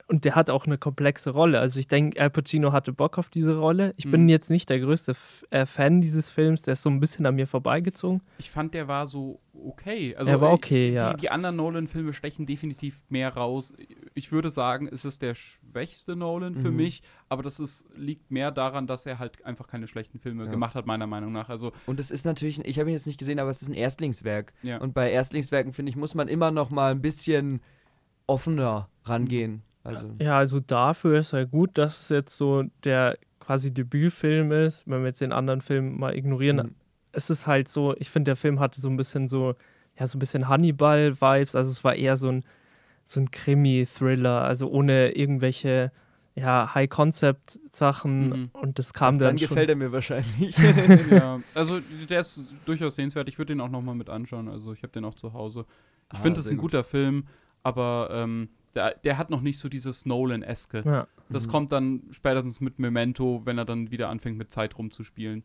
Und der hat auch eine komplexe Rolle. Also ich denke, Al Pacino hatte Bock auf diese Rolle. Ich mhm. bin jetzt nicht der größte F äh, Fan dieses Films, der ist so ein bisschen an mir vorbeigezogen. Ich fand, der war so okay. Also, er war okay, die, ja. Die anderen Nolan-Filme stechen definitiv mehr raus. Ich würde sagen, es ist der schwächste Nolan für mhm. mich, aber das ist, liegt mehr daran, dass er halt einfach keine schlechten Filme ja. gemacht hat, meiner Meinung nach. Also, Und es ist natürlich, ich habe ihn jetzt nicht gesehen, aber es ist ein Erstlingswerk. Ja. Und bei Erstlingswerken, finde ich, muss man immer noch mal ein bisschen offener rangehen. Mhm. Also. Ja, also dafür ist er gut, dass es jetzt so der quasi Debütfilm ist, wenn wir jetzt den anderen Film mal ignorieren. Mhm. Es ist halt so, ich finde, der Film hatte so ein bisschen so, ja, so ein bisschen Hannibal-Vibes. Also es war eher so ein, so ein Krimi-Thriller, also ohne irgendwelche ja, High-Concept-Sachen mhm. und das kam Ach, dann. Dann gefällt er mir wahrscheinlich. <laughs> ja, <laughs> also der ist durchaus sehenswert. Ich würde den auch nochmal mit anschauen. Also ich habe den auch zu Hause. Ich ah, finde, das ist ein gut. guter Film, aber ähm, der, der hat noch nicht so dieses Nolan-eske. Ja. Das mhm. kommt dann spätestens mit Memento, wenn er dann wieder anfängt mit Zeit rumzuspielen.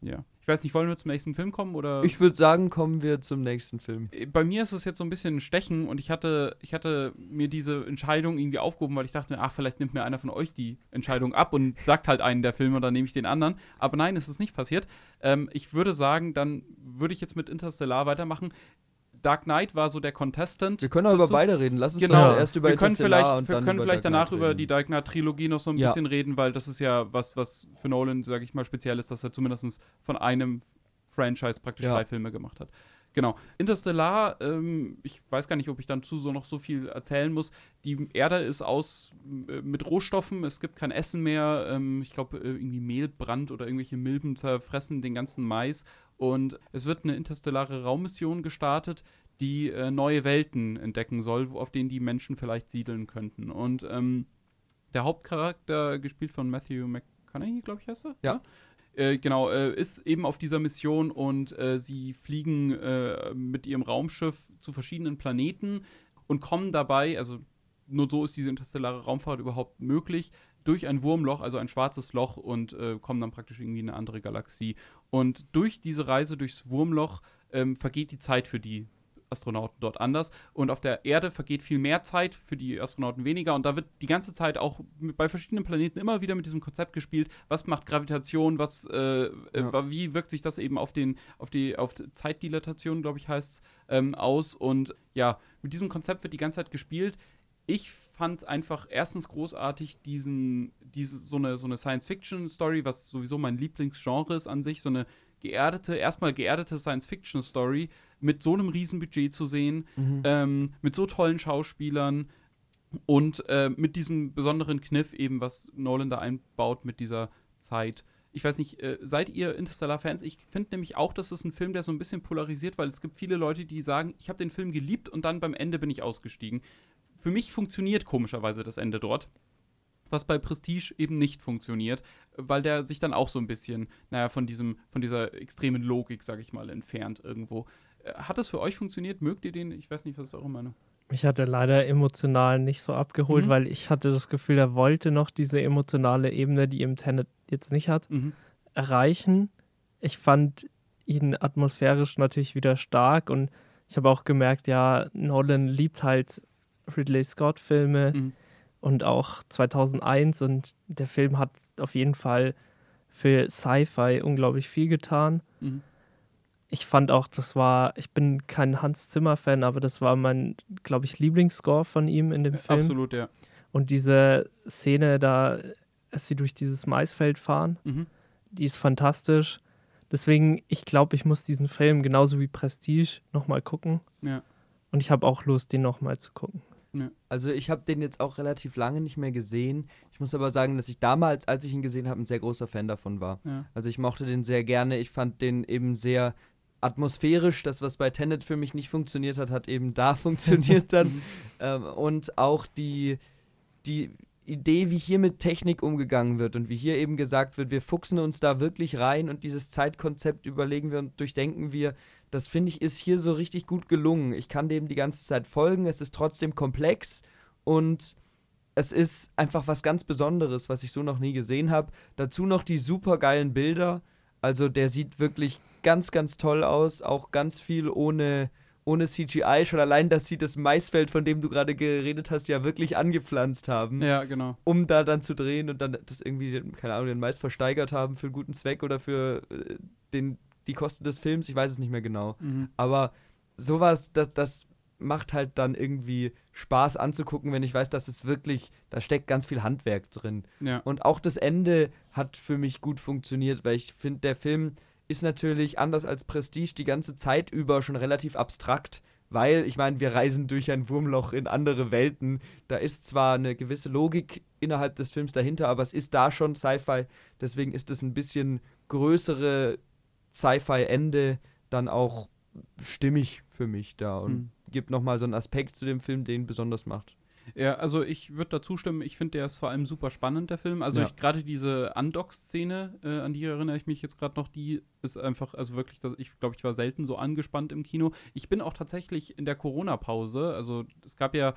Ja. Ich weiß nicht, wollen wir zum nächsten Film kommen oder? Ich würde sagen, kommen wir zum nächsten Film. Äh, bei mir ist es jetzt so ein bisschen ein Stechen und ich hatte, ich hatte mir diese Entscheidung irgendwie aufgehoben, weil ich dachte, ach, vielleicht nimmt mir einer von euch die Entscheidung ab und <laughs> sagt halt einen der Filme, dann nehme ich den anderen. Aber nein, es ist nicht passiert. Ähm, ich würde sagen, dann würde ich jetzt mit Interstellar weitermachen. Dark Knight war so der Contestant. Wir können auch über beide reden. Lass uns genau. doch erst über Wir können vielleicht, wir können vielleicht danach über die Dark Knight Trilogie noch so ein ja. bisschen reden, weil das ist ja was, was für Nolan, sage ich mal, speziell ist, dass er zumindest von einem Franchise praktisch ja. drei Filme gemacht hat. Genau. Interstellar, ähm, ich weiß gar nicht, ob ich dazu so noch so viel erzählen muss. Die Erde ist aus äh, mit Rohstoffen, es gibt kein Essen mehr. Ähm, ich glaube, äh, irgendwie Mehlbrand oder irgendwelche Milben zerfressen den ganzen Mais und es wird eine interstellare Raummission gestartet, die äh, neue Welten entdecken soll, auf denen die Menschen vielleicht siedeln könnten. Und ähm, der Hauptcharakter, gespielt von Matthew McConaughey, glaube ich, heißt er? Ja. Äh, genau, äh, ist eben auf dieser Mission und äh, sie fliegen äh, mit ihrem Raumschiff zu verschiedenen Planeten und kommen dabei, also nur so ist diese interstellare Raumfahrt überhaupt möglich durch ein Wurmloch, also ein schwarzes Loch und kommen dann praktisch irgendwie in eine andere Galaxie. Und durch diese Reise durchs Wurmloch ähm, vergeht die Zeit für die Astronauten dort anders. Und auf der Erde vergeht viel mehr Zeit, für die Astronauten weniger. Und da wird die ganze Zeit auch bei verschiedenen Planeten immer wieder mit diesem Konzept gespielt, was macht Gravitation, was, äh, äh ja. wie wirkt sich das eben auf den, auf die, auf Zeitdilatation, glaube ich, heißt es, ähm, aus. Und ja, mit diesem Konzept wird die ganze Zeit gespielt. Ich fand es einfach erstens großartig, diesen, diese, so eine, so eine Science-Fiction-Story, was sowieso mein Lieblingsgenre ist an sich, so eine geerdete, erstmal geerdete Science-Fiction-Story mit so einem Riesenbudget zu sehen, mhm. ähm, mit so tollen Schauspielern und äh, mit diesem besonderen Kniff eben, was Nolan da einbaut mit dieser Zeit. Ich weiß nicht, äh, seid ihr Interstellar-Fans? Ich finde nämlich auch, dass es ein Film, der so ein bisschen polarisiert, weil es gibt viele Leute, die sagen, ich habe den Film geliebt und dann beim Ende bin ich ausgestiegen. Für mich funktioniert komischerweise das Ende dort was bei Prestige eben nicht funktioniert, weil der sich dann auch so ein bisschen, naja, von diesem, von dieser extremen Logik, sag ich mal, entfernt irgendwo. Äh, hat das für euch funktioniert? Mögt ihr den? Ich weiß nicht, was ist eure Meinung? Mich hat er leider emotional nicht so abgeholt, mhm. weil ich hatte das Gefühl, er wollte noch diese emotionale Ebene, die im Tenet jetzt nicht hat, mhm. erreichen. Ich fand ihn atmosphärisch natürlich wieder stark und ich habe auch gemerkt, ja, Nolan liebt halt Ridley Scott-Filme. Mhm und auch 2001 und der Film hat auf jeden Fall für Sci-Fi unglaublich viel getan. Mhm. Ich fand auch, das war, ich bin kein Hans Zimmer-Fan, aber das war mein, glaube ich, Lieblingsscore von ihm in dem Film. Absolut, ja. Und diese Szene da, als sie durch dieses Maisfeld fahren, mhm. die ist fantastisch. Deswegen, ich glaube, ich muss diesen Film genauso wie Prestige nochmal gucken. Ja. Und ich habe auch Lust, den nochmal zu gucken. Ja. Also ich habe den jetzt auch relativ lange nicht mehr gesehen. Ich muss aber sagen, dass ich damals, als ich ihn gesehen habe, ein sehr großer Fan davon war. Ja. Also ich mochte den sehr gerne. Ich fand den eben sehr atmosphärisch. Das, was bei Tenet für mich nicht funktioniert hat, hat eben da <laughs> funktioniert dann. <laughs> ähm, und auch die, die Idee, wie hier mit Technik umgegangen wird und wie hier eben gesagt wird, wir fuchsen uns da wirklich rein und dieses Zeitkonzept überlegen wir und durchdenken wir das finde ich ist hier so richtig gut gelungen. Ich kann dem die ganze Zeit folgen, es ist trotzdem komplex und es ist einfach was ganz Besonderes, was ich so noch nie gesehen habe. Dazu noch die super geilen Bilder. Also der sieht wirklich ganz, ganz toll aus. Auch ganz viel ohne, ohne CGI. Schon allein, dass sie das Maisfeld, von dem du gerade geredet hast, ja wirklich angepflanzt haben. Ja, genau. Um da dann zu drehen und dann das irgendwie, keine Ahnung, den Mais versteigert haben für einen guten Zweck oder für äh, den die Kosten des Films, ich weiß es nicht mehr genau. Mhm. Aber sowas, das, das macht halt dann irgendwie Spaß anzugucken, wenn ich weiß, dass es wirklich, da steckt ganz viel Handwerk drin. Ja. Und auch das Ende hat für mich gut funktioniert, weil ich finde, der Film ist natürlich anders als Prestige die ganze Zeit über schon relativ abstrakt, weil ich meine, wir reisen durch ein Wurmloch in andere Welten. Da ist zwar eine gewisse Logik innerhalb des Films dahinter, aber es ist da schon Sci-Fi. Deswegen ist es ein bisschen größere Sci-Fi-Ende dann auch stimmig für mich da und mhm. gibt nochmal so einen Aspekt zu dem Film, den besonders macht. Ja, also ich würde dazu stimmen, ich finde, der ist vor allem super spannend, der Film. Also ja. gerade diese Undock-Szene, äh, an die erinnere ich mich jetzt gerade noch, die ist einfach, also wirklich, das, ich glaube, ich war selten so angespannt im Kino. Ich bin auch tatsächlich in der Corona-Pause, also es gab ja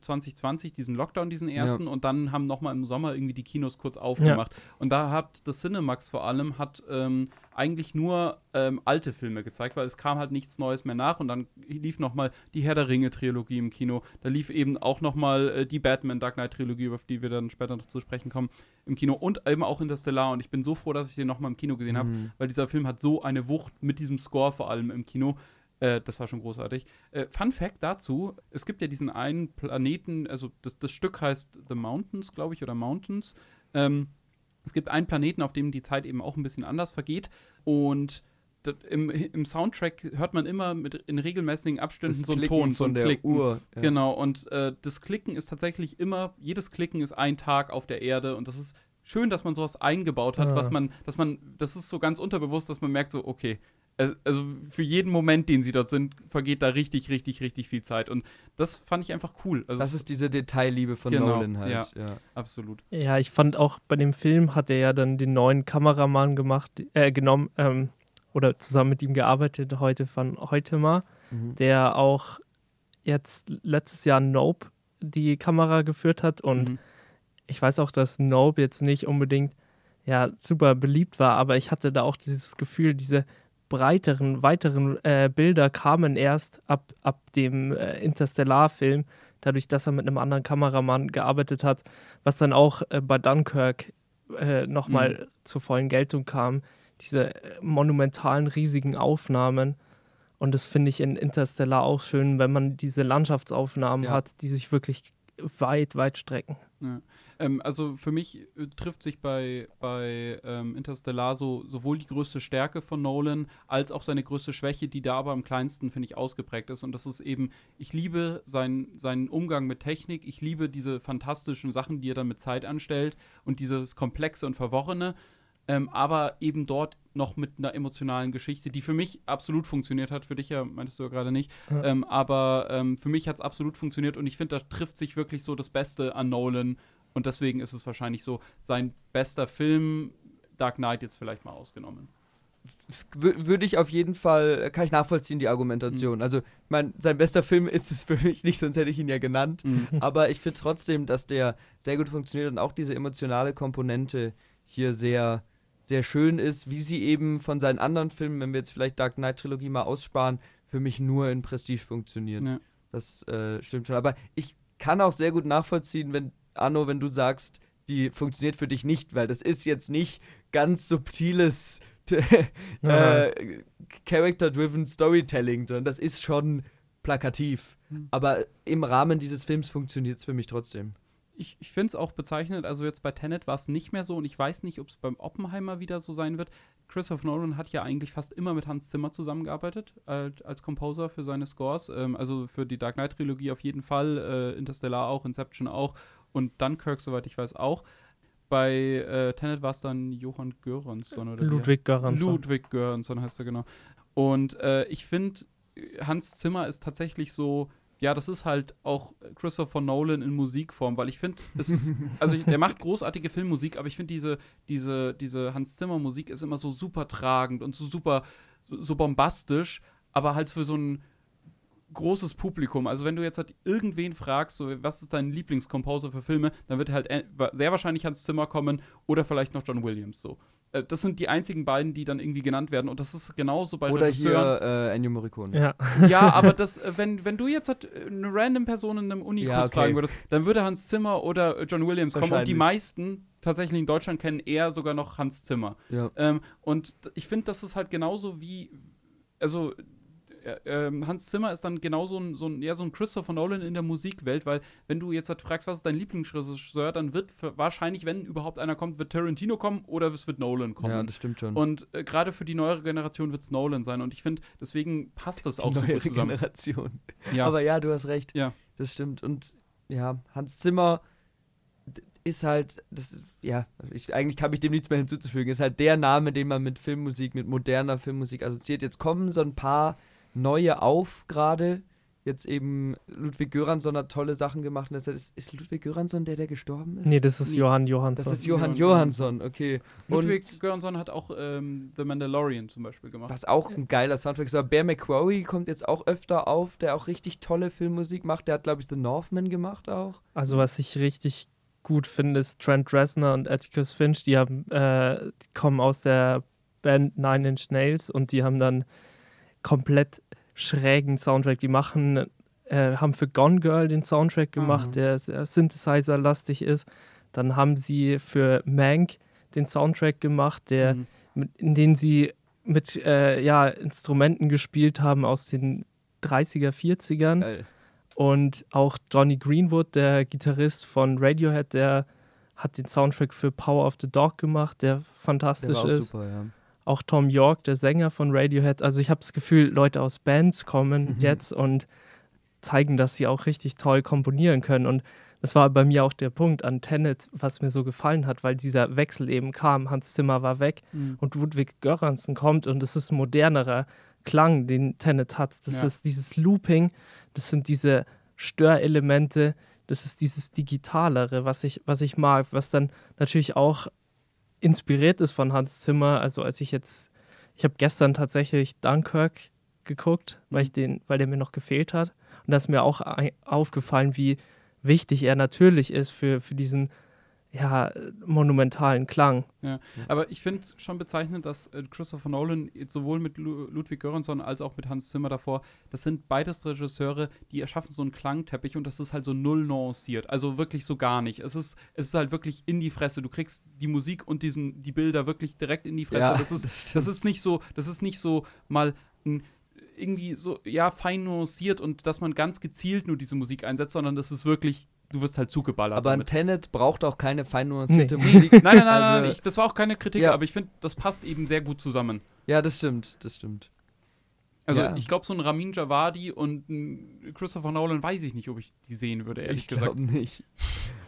2020 äh, diesen Lockdown, diesen ersten, ja. und dann haben nochmal im Sommer irgendwie die Kinos kurz aufgemacht. Ja. Und da hat das Cinemax vor allem hat ähm, eigentlich nur ähm, alte Filme gezeigt, weil es kam halt nichts Neues mehr nach und dann lief nochmal die Herr der Ringe-Trilogie im Kino. Da lief eben auch nochmal äh, die Batman Dark Knight-Trilogie, auf die wir dann später noch zu sprechen kommen, im Kino und eben auch Interstellar. Und ich bin so froh, dass ich den nochmal im Kino gesehen mhm. habe, weil dieser Film hat so eine Wucht mit diesem Score vor allem im Kino. Äh, das war schon großartig. Äh, Fun Fact dazu: Es gibt ja diesen einen Planeten, also das, das Stück heißt The Mountains, glaube ich, oder Mountains. Ähm, es gibt einen Planeten, auf dem die Zeit eben auch ein bisschen anders vergeht. Und im, im, Soundtrack hört man immer mit, in regelmäßigen Abständen das so einen Ton, so ein Klicken. Uhr. Ja. Genau, und äh, das Klicken ist tatsächlich immer, jedes Klicken ist ein Tag auf der Erde und das ist schön, dass man sowas eingebaut hat, ja. was man, dass man, das ist so ganz unterbewusst, dass man merkt so, okay, also für jeden Moment, den sie dort sind, vergeht da richtig, richtig, richtig viel Zeit. Und das fand ich einfach cool. Also das ist diese Detailliebe von genau, Nolan halt. Ja, ja, absolut. Ja, ich fand auch bei dem Film hat er ja dann den neuen Kameramann gemacht, äh, genommen ähm, oder zusammen mit ihm gearbeitet, heute von heute mal, mhm. der auch jetzt letztes Jahr Nope die Kamera geführt hat und mhm. ich weiß auch, dass Nope jetzt nicht unbedingt ja super beliebt war, aber ich hatte da auch dieses Gefühl, diese breiteren, weiteren äh, Bilder kamen erst ab, ab dem äh, Interstellar-Film, dadurch, dass er mit einem anderen Kameramann gearbeitet hat, was dann auch äh, bei Dunkirk äh, nochmal mhm. zur vollen Geltung kam. Diese äh, monumentalen, riesigen Aufnahmen. Und das finde ich in Interstellar auch schön, wenn man diese Landschaftsaufnahmen ja. hat, die sich wirklich weit, weit strecken. Ja. Ähm, also für mich äh, trifft sich bei, bei ähm, Interstellar so sowohl die größte Stärke von Nolan als auch seine größte Schwäche, die da aber am kleinsten, finde ich, ausgeprägt ist. Und das ist eben, ich liebe sein, seinen Umgang mit Technik, ich liebe diese fantastischen Sachen, die er dann mit Zeit anstellt und dieses Komplexe und Verworrene. Ähm, aber eben dort noch mit einer emotionalen Geschichte, die für mich absolut funktioniert hat. Für dich ja, meintest du ja gerade nicht. Ja. Ähm, aber ähm, für mich hat es absolut funktioniert und ich finde, da trifft sich wirklich so das Beste an Nolan und deswegen ist es wahrscheinlich so sein bester Film, Dark Knight jetzt vielleicht mal ausgenommen. Würde ich auf jeden Fall, kann ich nachvollziehen, die Argumentation. Mhm. Also, ich meine, sein bester Film ist es <laughs> für mich nicht, sonst hätte ich ihn ja genannt. Mhm. <laughs> Aber ich finde trotzdem, dass der sehr gut funktioniert und auch diese emotionale Komponente hier sehr, sehr schön ist, wie sie eben von seinen anderen Filmen, wenn wir jetzt vielleicht Dark Knight Trilogie mal aussparen, für mich nur in Prestige funktioniert. Ja. Das äh, stimmt schon. Aber ich kann auch sehr gut nachvollziehen, wenn Arno, wenn du sagst, die funktioniert für dich nicht, weil das ist jetzt nicht ganz subtiles <laughs> äh, Character-driven Storytelling, sondern das ist schon plakativ. Mhm. Aber im Rahmen dieses Films funktioniert es für mich trotzdem. Ich, ich finde es auch bezeichnend, also jetzt bei Tenet war es nicht mehr so und ich weiß nicht, ob es beim Oppenheimer wieder so sein wird. Christopher Nolan hat ja eigentlich fast immer mit Hans Zimmer zusammengearbeitet äh, als Composer für seine Scores. Ähm, also für die Dark Knight-Trilogie auf jeden Fall, äh, Interstellar auch, Inception auch und Dunkirk, soweit ich weiß, auch. Bei äh, Tenet war es dann Johann Göransson oder Ludwig Göransson. Ludwig Göransson heißt er genau. Und äh, ich finde, Hans Zimmer ist tatsächlich so, ja, das ist halt auch Christopher Nolan in Musikform, weil ich finde, es ist, <laughs> also der macht großartige Filmmusik, aber ich finde diese, diese, diese Hans Zimmer Musik ist immer so super tragend und so super, so, so bombastisch, aber halt für so ein großes Publikum. Also wenn du jetzt halt irgendwen fragst, so, was ist dein Lieblingskomposer für Filme, dann wird halt sehr wahrscheinlich Hans Zimmer kommen oder vielleicht noch John Williams so. Äh, das sind die einzigen beiden, die dann irgendwie genannt werden und das ist genauso bei Oder hier äh, Ennio Morricone. Ja, <laughs> ja aber <laughs> das, äh, wenn, wenn du jetzt halt eine random Person in einem Unikurs ja, okay. fragen würdest, dann würde Hans Zimmer oder John Williams kommen und die meisten tatsächlich in Deutschland kennen eher sogar noch Hans Zimmer. Ja. Ähm, und ich finde, das ist halt genauso wie, also äh, Hans Zimmer ist dann genauso ein, so ein, ja, so ein Christopher Nolan in der Musikwelt, weil wenn du jetzt halt fragst, was ist dein Lieblingsregisseur, dann wird wahrscheinlich, wenn überhaupt einer kommt, wird Tarantino kommen oder es wird Nolan kommen. Ja, das stimmt schon. Und äh, gerade für die neuere Generation wird es Nolan sein und ich finde, deswegen passt das die auch super zusammen. Generation. Ja. Aber ja, du hast recht. Ja. Das stimmt. Und ja, Hans Zimmer ist halt, das, ja, ich, eigentlich habe ich dem nichts mehr hinzuzufügen. Ist halt der Name, den man mit Filmmusik, mit moderner Filmmusik assoziiert. Jetzt kommen so ein paar neue auf gerade. Jetzt eben Ludwig Göransson hat tolle Sachen gemacht. Ist, ist Ludwig Göransson der, der gestorben ist? Nee, das ist Johann Johansson. Das ist Johann Johansson, okay. Ludwig Und Göransson hat auch ähm, The Mandalorian zum Beispiel gemacht. Was auch ein geiler Soundtrack ist. Aber Bear McQuarrie kommt jetzt auch öfter auf, der auch richtig tolle Filmmusik macht. Der hat, glaube ich, The Northman gemacht auch. Also, was ich richtig gut finde, ist Trent Reznor und Atticus Finch. Die, haben, äh, die kommen aus der Band Nine Inch Nails und die haben dann komplett schrägen Soundtrack. Die machen, äh, haben für Gone Girl den Soundtrack gemacht, mhm. der sehr Synthesizer-lastig ist. Dann haben sie für Mank den Soundtrack gemacht, der, mhm. mit, in den sie mit äh, ja, Instrumenten gespielt haben aus den 30er, 40ern. Geil. Und auch Johnny Greenwood, der Gitarrist von Radiohead, der hat den Soundtrack für Power of the Dog gemacht, der fantastisch der ist. Super, ja auch Tom York, der Sänger von Radiohead. Also ich habe das Gefühl, Leute aus Bands kommen mhm. jetzt und zeigen, dass sie auch richtig toll komponieren können. Und das war bei mir auch der Punkt an Tenet, was mir so gefallen hat, weil dieser Wechsel eben kam. Hans Zimmer war weg mhm. und Ludwig Göransson kommt und es ist ein modernerer Klang, den Tenet hat. Das ja. ist dieses Looping, das sind diese Störelemente, das ist dieses Digitalere, was ich, was ich mag, was dann natürlich auch inspiriert ist von Hans Zimmer. Also als ich jetzt, ich habe gestern tatsächlich Dunkirk geguckt, weil ich mhm. den, weil der mir noch gefehlt hat. Und da ist mir auch aufgefallen, wie wichtig er natürlich ist für, für diesen ja, monumentalen Klang. Ja. Aber ich finde schon bezeichnend, dass äh, Christopher Nolan sowohl mit Lu Ludwig Göransson als auch mit Hans Zimmer davor, das sind beides Regisseure, die erschaffen so einen Klangteppich und das ist halt so null nuanciert. Also wirklich so gar nicht. Es ist, es ist halt wirklich in die Fresse. Du kriegst die Musik und diesen, die Bilder wirklich direkt in die Fresse. Ja, das, ist, <laughs> das, das ist nicht so, das ist nicht so mal ein irgendwie so, ja, fein nuanciert und dass man ganz gezielt nur diese Musik einsetzt, sondern das ist wirklich du wirst halt zugeballert. Aber damit. ein Tenet braucht auch keine fein nuancierte nee. Musik. <laughs> nein, nein, nein, also, nein, ich, das war auch keine Kritik, ja. aber ich finde, das passt eben sehr gut zusammen. Ja, das stimmt, das stimmt. Also ja. ich glaube, so ein Ramin Javadi und ein Christopher Nolan weiß ich nicht, ob ich die sehen würde, ehrlich ich gesagt. Ich glaube nicht.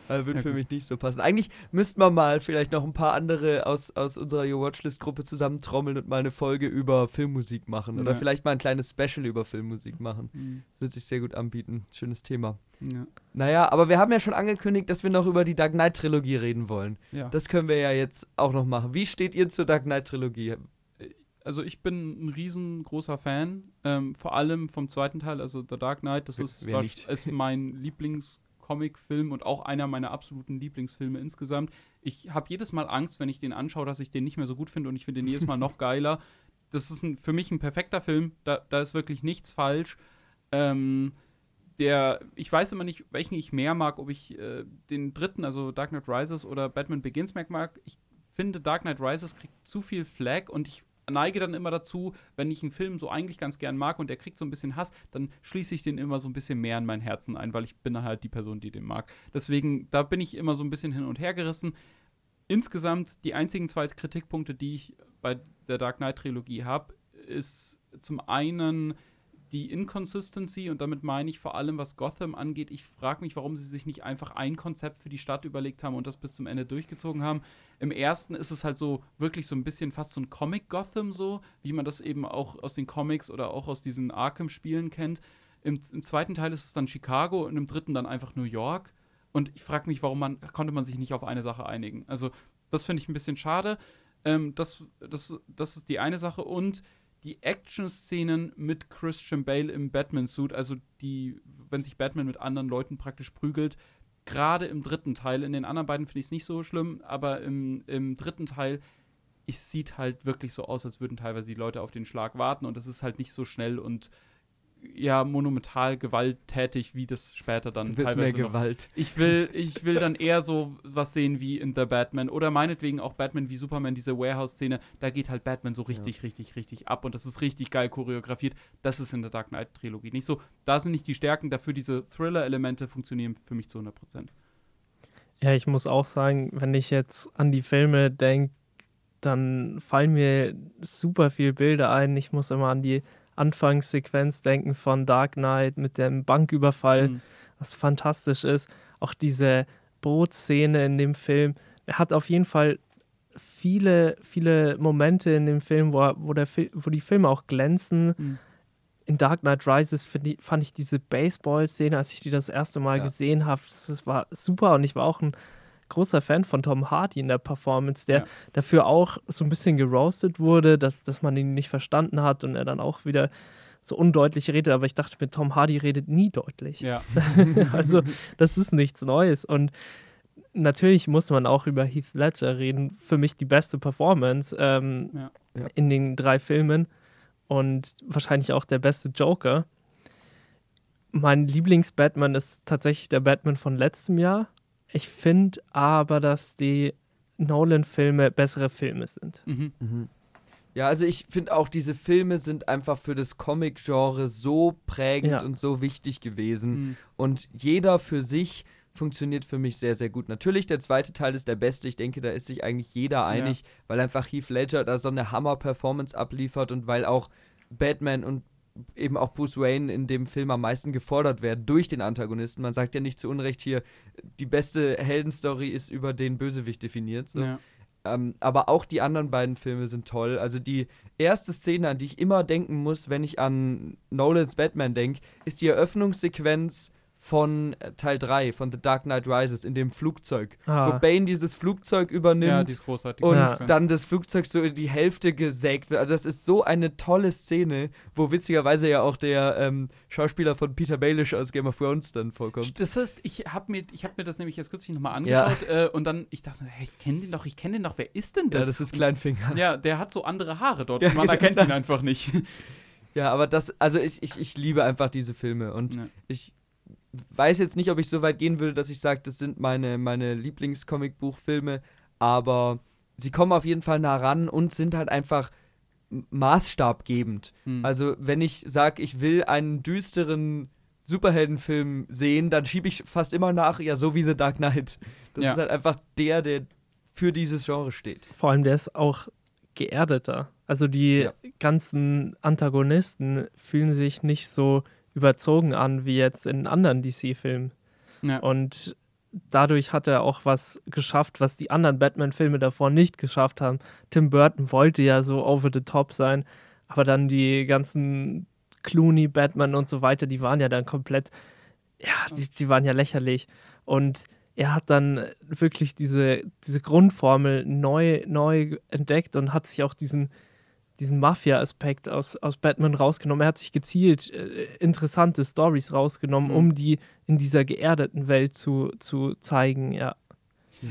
Also wird ja, für mich nicht so passen. Eigentlich müssten wir mal vielleicht noch ein paar andere aus, aus unserer Your Watchlist-Gruppe zusammentrommeln und mal eine Folge über Filmmusik machen. Oder ja. vielleicht mal ein kleines Special über Filmmusik machen. Mhm. Das wird sich sehr gut anbieten. Schönes Thema. Ja. Naja, aber wir haben ja schon angekündigt, dass wir noch über die Dark Knight-Trilogie reden wollen. Ja. Das können wir ja jetzt auch noch machen. Wie steht ihr zur Dark Knight-Trilogie? Also ich bin ein riesengroßer Fan, ähm, vor allem vom zweiten Teil, also The Dark Knight. Das ist, ist mein <laughs> Lieblings- Comicfilm und auch einer meiner absoluten Lieblingsfilme insgesamt. Ich habe jedes Mal Angst, wenn ich den anschaue, dass ich den nicht mehr so gut finde und ich finde den jedes Mal noch geiler. Das ist ein, für mich ein perfekter Film, da, da ist wirklich nichts falsch. Ähm, der, ich weiß immer nicht, welchen ich mehr mag, ob ich äh, den dritten, also Dark Knight Rises oder Batman Begins mag. Ich finde, Dark Knight Rises kriegt zu viel Flag und ich neige dann immer dazu, wenn ich einen Film so eigentlich ganz gern mag und der kriegt so ein bisschen Hass, dann schließe ich den immer so ein bisschen mehr in mein Herzen ein, weil ich bin halt die Person, die den mag. Deswegen, da bin ich immer so ein bisschen hin und her gerissen. Insgesamt die einzigen zwei Kritikpunkte, die ich bei der Dark Knight Trilogie habe, ist zum einen die Inconsistency und damit meine ich vor allem, was Gotham angeht. Ich frage mich, warum sie sich nicht einfach ein Konzept für die Stadt überlegt haben und das bis zum Ende durchgezogen haben. Im ersten ist es halt so wirklich so ein bisschen fast so ein Comic Gotham so, wie man das eben auch aus den Comics oder auch aus diesen Arkham-Spielen kennt. Im, Im, zweiten Teil ist es dann Chicago und im dritten dann einfach New York. Und ich frage mich, warum man konnte man sich nicht auf eine Sache einigen. Also das finde ich ein bisschen schade. Ähm, das, das, das ist die eine Sache und die Action-Szenen mit Christian Bale im Batman-Suit, also die, wenn sich Batman mit anderen Leuten praktisch prügelt, gerade im dritten Teil, in den anderen beiden finde ich es nicht so schlimm, aber im, im dritten Teil, es sieht halt wirklich so aus, als würden teilweise die Leute auf den Schlag warten und das ist halt nicht so schnell und ja monumental gewalttätig, wie das später dann du willst teilweise mehr Gewalt. Ich will, ich will dann eher so was sehen wie in The Batman oder meinetwegen auch Batman wie Superman, diese Warehouse-Szene, da geht halt Batman so richtig, ja. richtig, richtig ab und das ist richtig geil choreografiert. Das ist in der Dark Knight-Trilogie nicht so. Da sind nicht die Stärken, dafür diese Thriller-Elemente funktionieren für mich zu 100 Prozent. Ja, ich muss auch sagen, wenn ich jetzt an die Filme denke, dann fallen mir super viele Bilder ein. Ich muss immer an die Anfangssequenz denken von Dark Knight mit dem Banküberfall, mhm. was fantastisch ist. Auch diese Bootszene in dem Film. Er hat auf jeden Fall viele, viele Momente in dem Film, wo, wo, der, wo die Filme auch glänzen. Mhm. In Dark Knight Rises ich, fand ich diese Baseball-Szene, als ich die das erste Mal ja. gesehen habe, das war super und ich war auch ein großer Fan von Tom Hardy in der Performance, der ja. dafür auch so ein bisschen geroastet wurde, dass, dass man ihn nicht verstanden hat und er dann auch wieder so undeutlich redet. Aber ich dachte mir, Tom Hardy redet nie deutlich. Ja. <laughs> also, das ist nichts Neues. Und natürlich muss man auch über Heath Ledger reden. Für mich die beste Performance ähm, ja. Ja. in den drei Filmen und wahrscheinlich auch der beste Joker. Mein Lieblings-Batman ist tatsächlich der Batman von letztem Jahr. Ich finde aber, dass die Nolan-Filme bessere Filme sind. Mhm. Mhm. Ja, also ich finde auch, diese Filme sind einfach für das Comic-Genre so prägend ja. und so wichtig gewesen. Mhm. Und jeder für sich funktioniert für mich sehr, sehr gut. Natürlich, der zweite Teil ist der beste. Ich denke, da ist sich eigentlich jeder einig, ja. weil einfach Heath Ledger da so eine Hammer-Performance abliefert und weil auch Batman und eben auch Bruce Wayne in dem Film am meisten gefordert werden durch den Antagonisten. Man sagt ja nicht zu Unrecht hier, die beste Heldenstory ist über den Bösewicht definiert. So. Ja. Ähm, aber auch die anderen beiden Filme sind toll. Also die erste Szene, an die ich immer denken muss, wenn ich an Nolans Batman denke, ist die Eröffnungssequenz von äh, Teil 3, von The Dark Knight Rises, in dem Flugzeug. Ah. Wo Bane dieses Flugzeug übernimmt. Ja, die ist großartig. und Ja. dann das Flugzeug so in die Hälfte gesägt wird. Also das ist so eine tolle Szene, wo witzigerweise ja auch der ähm, Schauspieler von Peter Baelish aus Game of Thrones dann vorkommt. Das heißt, ich habe mir, ich hab mir das nämlich jetzt kürzlich nochmal angeschaut äh, und dann, ich dachte, mir, hey, ich kenne den doch, ich kenne den doch, wer ist denn Ja, das? das ist Kleinfinger. Ja, der hat so andere Haare dort. Ja, Man erkennt genau. ihn einfach nicht. Ja, aber das, also ich, ich, ich liebe einfach diese Filme und Ja. ich weiß jetzt nicht, ob ich so weit gehen würde, dass ich sage, das sind meine, meine Lieblings-Comicbuchfilme, aber sie kommen auf jeden Fall nah ran und sind halt einfach maßstabgebend. Hm. Also, wenn ich sage, ich will einen düsteren Superheldenfilm sehen, dann schiebe ich fast immer nach, ja, so wie The Dark Knight. Das Ja. ist halt einfach der, der für dieses Genre steht. Vor allem, der ist auch geerdeter. Also die Ja. ganzen Antagonisten fühlen sich nicht so überzogen an wie jetzt in anderen DC-Filmen. ja. Und dadurch hat er auch was geschafft, was die anderen Batman-Filme davor nicht geschafft haben. Tim Burton wollte ja so over the top sein, aber dann die ganzen Clooney, Batman und so weiter, die waren ja dann komplett, ja, die, die waren ja lächerlich. Und er hat dann wirklich diese, diese Grundformel neu, neu entdeckt und hat sich auch diesen, diesen Mafia-Aspekt aus, aus Batman rausgenommen. Er hat sich gezielt äh, interessante Stories rausgenommen, Mhm. um die in dieser geerdeten Welt zu, zu zeigen, ja.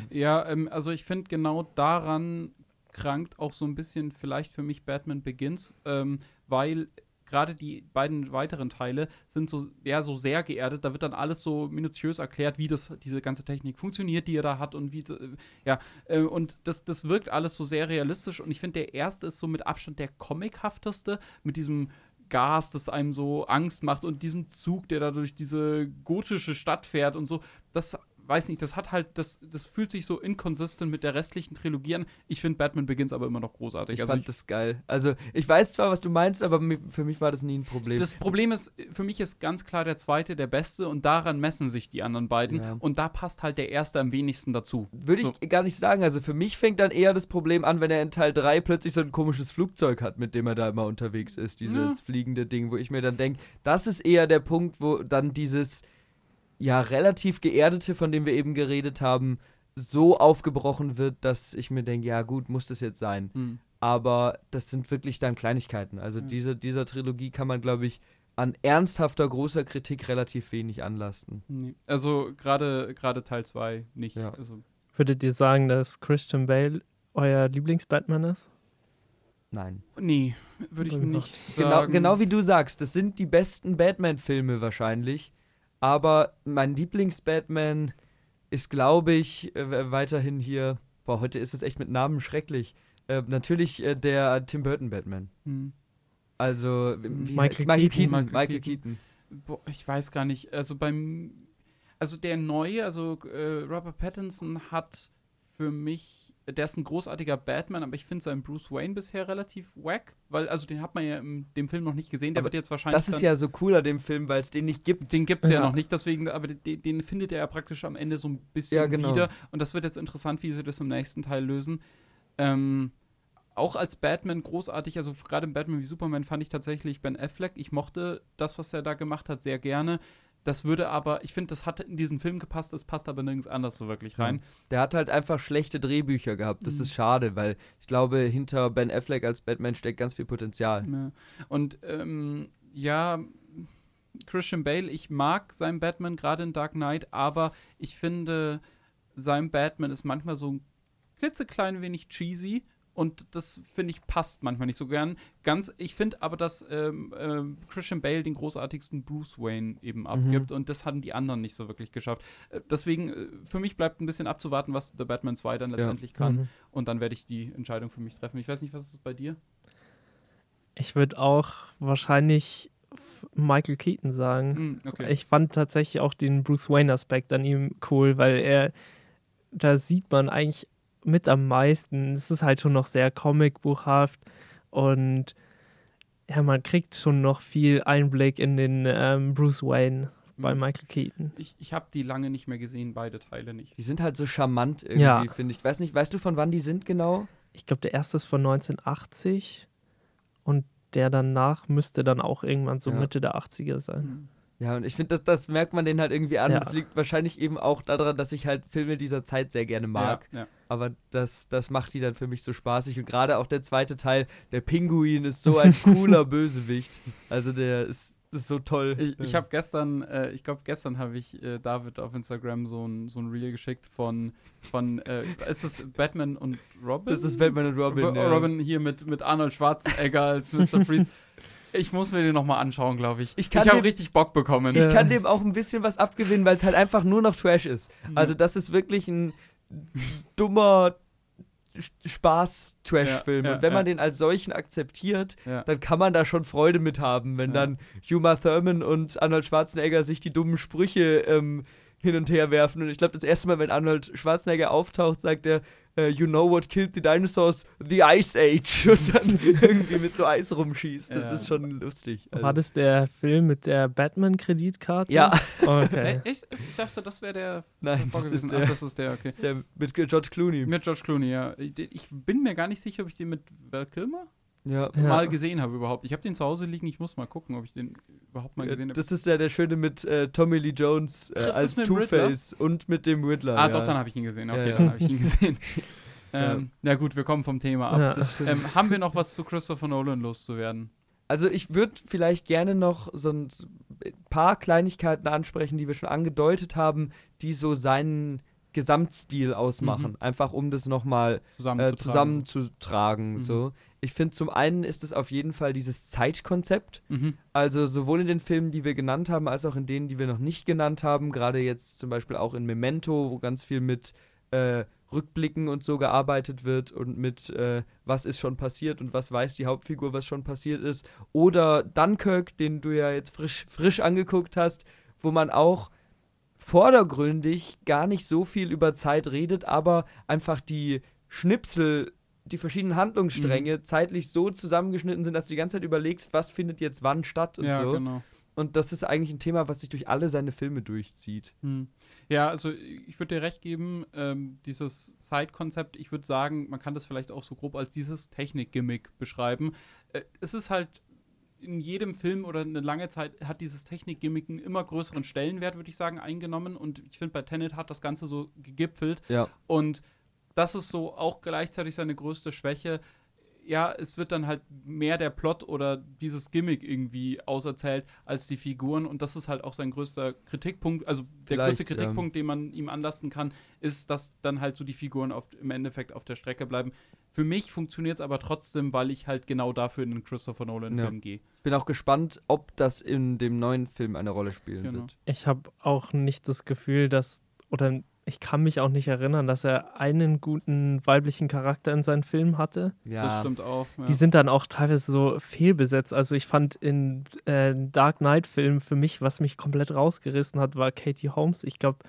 Ja, ähm, also ich finde genau daran krankt auch so ein bisschen vielleicht für mich Batman Begins, ähm, weil gerade die beiden weiteren Teile sind so, ja, so sehr geerdet. Da wird dann alles so minutiös erklärt, wie das, diese ganze Technik funktioniert, die er da hat und wie, ja, äh, und das, das wirkt alles so sehr realistisch und ich finde, der erste ist so mit Abstand der comichafteste, mit diesem Gas, das einem so Angst macht und diesem Zug, der da durch diese gotische Stadt fährt und so. Das weiß nicht, das hat halt, das, das fühlt sich so inconsistent mit der restlichen Trilogie an. Ich finde Batman Begins aber immer noch großartig. Ich Also fand ich- das geil. Also, ich weiß zwar, was du meinst, aber für mich war das nie ein Problem. Das Problem ist, für mich ist ganz klar der zweite der beste und daran messen sich die anderen beiden. Ja. Und da passt halt der erste am wenigsten dazu. Würde ich So. gar nicht sagen. Also für mich fängt dann eher das Problem an, wenn er in Teil 3 plötzlich so ein komisches Flugzeug hat, mit dem er da immer unterwegs ist. Dieses Ja. fliegende Ding, wo ich mir dann denke, das ist eher der Punkt, wo dann dieses ja relativ geerdete, von dem wir eben geredet haben, so aufgebrochen wird, dass ich mir denke, ja gut, muss das jetzt sein. Hm. Aber das sind wirklich dann Kleinigkeiten. Also Ja. diese, dieser Trilogie kann man, glaube ich, an ernsthafter, großer Kritik relativ wenig anlasten. Also gerade gerade Teil 2 nicht. Ja. Also, Würdet ihr sagen, dass Christian Bale euer Lieblings-Batman ist? Nein. nee, würde ich nicht Genau, genau wie du sagst, das sind die besten Batman-Filme wahrscheinlich. Aber mein Lieblings-Batman ist, glaube ich, äh, weiterhin hier. Boah, heute ist es echt mit Namen schrecklich. Äh, natürlich äh, der Tim Burton Batman. Hm. Also wie, Michael Michael Keaton. Keaton. Michael Michael Keaton. Keaton. Boah, ich weiß gar nicht. Also beim, also der neue, also äh, Robert Pattinson hat für mich, der ist ein großartiger Batman, aber ich finde seinen Bruce Wayne bisher relativ wack, weil also den hat man ja in dem Film noch nicht gesehen. Der Aber wird jetzt wahrscheinlich Das ist dann, ja so cool an dem Film, weil es den nicht gibt. den gibt es ja. Ja. noch nicht, deswegen, aber den, den findet er ja praktisch am Ende so ein bisschen Ja, genau. wieder. Und das wird jetzt interessant, wie sie das im nächsten Teil lösen. Ähm, auch als Batman großartig, also gerade im Batman wie Superman fand ich tatsächlich Ben Affleck. Ich mochte das, was er da gemacht hat, sehr gerne. Das würde aber, ich finde, das hat in diesen Film gepasst, das passt aber nirgends anders so wirklich rein. Der hat halt einfach schlechte Drehbücher gehabt. Das Mhm. ist schade, weil ich glaube, hinter Ben Affleck als Batman steckt ganz viel Potenzial. Ja. Und ähm, ja, Christian Bale, ich mag seinen Batman gerade in Dark Knight, aber ich finde, sein Batman ist manchmal so ein klitzeklein wenig cheesy. Und das finde ich passt manchmal nicht so gern. Ganz, ich finde aber, dass ähm, ähm, Christian Bale den großartigsten Bruce Wayne eben abgibt und das haben die anderen nicht so wirklich geschafft. Äh, deswegen, äh, für mich bleibt ein bisschen abzuwarten, was The Batman 2 dann letztendlich kann. Mhm. Und dann werde ich die Entscheidung für mich treffen. Ich weiß nicht, was ist es bei dir? Ich würde auch wahrscheinlich Michael Keaton sagen. Hm, okay. Ich fand tatsächlich auch den Bruce Wayne-Aspekt an ihm cool, weil er, da sieht man eigentlich mit am meisten. Es ist halt schon noch sehr comicbuchhaft und ja, man kriegt schon noch viel Einblick in den ähm, Bruce Wayne bei Hm. Michael Keaton. Ich, ich habe die lange nicht mehr gesehen, beide Teile nicht. Die sind halt so charmant irgendwie, Ja. finde ich. Weiß nicht, weißt du, von wann die sind genau? Ich glaube, der erste ist von 1980 und der danach müsste dann auch irgendwann so Ja. Mitte der 80er sein. Ja, und ich finde, das, das merkt man den halt irgendwie an. Ja. Das liegt wahrscheinlich eben auch daran, dass ich halt Filme dieser Zeit sehr gerne mag. Ja, ja. Aber das, das macht die dann für mich so spaßig. Und gerade auch der zweite Teil, der Pinguin, ist so ein cooler <laughs> Bösewicht. Also der ist, ist so toll. Ich, ich habe gestern, äh, ich glaube gestern habe ich äh, David auf Instagram so ein, so ein Reel geschickt von, von äh, ist es Batman und Robin? Das ist Batman und Robin. Ro-. Robin hier mit, mit Arnold Schwarzenegger als Mr. Freeze. <laughs> Ich muss mir den nochmal anschauen, glaube ich. Ich kann ich habe richtig Bock bekommen. Ich kann dem auch ein bisschen was abgewinnen, weil es halt einfach nur noch Trash ist. Also das ist wirklich ein dummer Spaß-Trash-Film. Ja, ja, und wenn man ja. den als solchen akzeptiert, Ja. dann kann man da schon Freude mit haben, wenn Ja. dann Uma Thurman und Arnold Schwarzenegger sich die dummen Sprüche ähm, hin und her werfen. Und ich glaube, das erste Mal, wenn Arnold Schwarzenegger auftaucht, sagt er, äh, You know what killed the dinosaurs? The Ice Age. <laughs> Und dann irgendwie mit so Eis rumschießt. Das Ja. ist schon lustig. Also- War das der Film mit der Batman-Kreditkarte? Ja. Okay. Echt? Ich dachte, das wäre der Nein, das ist der- Ach, das ist der, okay. ist der mit George Clooney. Mit George Clooney, ja. Ich ich bin mir gar nicht sicher, ob ich den mit Val Kilmer Ja. Mal gesehen habe überhaupt. Ich habe den zu Hause liegen, ich muss mal gucken, ob ich den überhaupt mal gesehen habe. Das ist ja der Schöne mit äh, Tommy Lee Jones äh, als? Two-Face und mit dem Riddler. Ah, ja. doch, dann habe ich ihn gesehen. Okay, Ja, ja. dann habe ich ihn gesehen. Ja. <laughs> ähm, na gut, wir kommen vom Thema ab. Ähm, haben wir noch was zu Christopher Nolan loszuwerden? Also ich würde vielleicht gerne noch so ein paar Kleinigkeiten ansprechen, die wir schon angedeutet haben, die so seinen Gesamtstil ausmachen. Mhm. Einfach um das nochmal äh, Zusammenzutragen. zusammenzutragen. Mhm. So. Ich finde, zum einen ist es auf jeden Fall dieses Zeitkonzept. Mhm. Also sowohl in den Filmen, die wir genannt haben, als auch in denen, die wir noch nicht genannt haben. Gerade jetzt zum Beispiel auch in Memento, wo ganz viel mit äh, Rückblicken und so gearbeitet wird und mit äh, was ist schon passiert und was weiß die Hauptfigur, was schon passiert ist. Oder Dunkirk, den du ja jetzt frisch, frisch angeguckt hast, wo man auch vordergründig gar nicht so viel über Zeit redet, aber einfach die Schnipsel, die verschiedenen Handlungsstränge zeitlich so zusammengeschnitten sind, dass du die ganze Zeit überlegst, was findet jetzt wann statt und Ja, so. genau. Und das ist eigentlich ein Thema, was sich durch alle seine Filme durchzieht. Hm. Ja, also ich würde dir recht geben, ähm, dieses Zeitkonzept, ich würde sagen, man kann das vielleicht auch so grob als dieses Technik-Gimmick beschreiben. Äh, es ist halt in jedem Film oder eine lange Zeit hat dieses Technik-Gimmick einen immer größeren Stellenwert, würde ich sagen, eingenommen. Und ich finde, bei Tenet hat das Ganze so gegipfelt. Ja. Und das ist so auch gleichzeitig seine größte Schwäche. Ja, es wird dann halt mehr der Plot oder dieses Gimmick irgendwie auserzählt als die Figuren. Und das ist halt auch sein größter Kritikpunkt. Also der Vielleicht, größte Kritikpunkt, den man ihm anlasten kann, ist, dass dann halt so die Figuren auf, im Endeffekt auf der Strecke bleiben. Für mich funktioniert es aber trotzdem, weil ich halt genau dafür in den Christopher Nolan-Film Ja. gehe. Ich bin auch gespannt, ob das in dem neuen Film eine Rolle spielen Genau. wird. Ich habe auch nicht das Gefühl, dass, oder ich kann mich auch nicht erinnern, dass er einen guten weiblichen Charakter in seinen Filmen hatte. Ja, Das stimmt auch. Ja. Die sind dann auch teilweise so fehlbesetzt. Also ich fand in äh, Dark Knight-Filmen für mich, was mich komplett rausgerissen hat, war Katie Holmes. Ich glaube,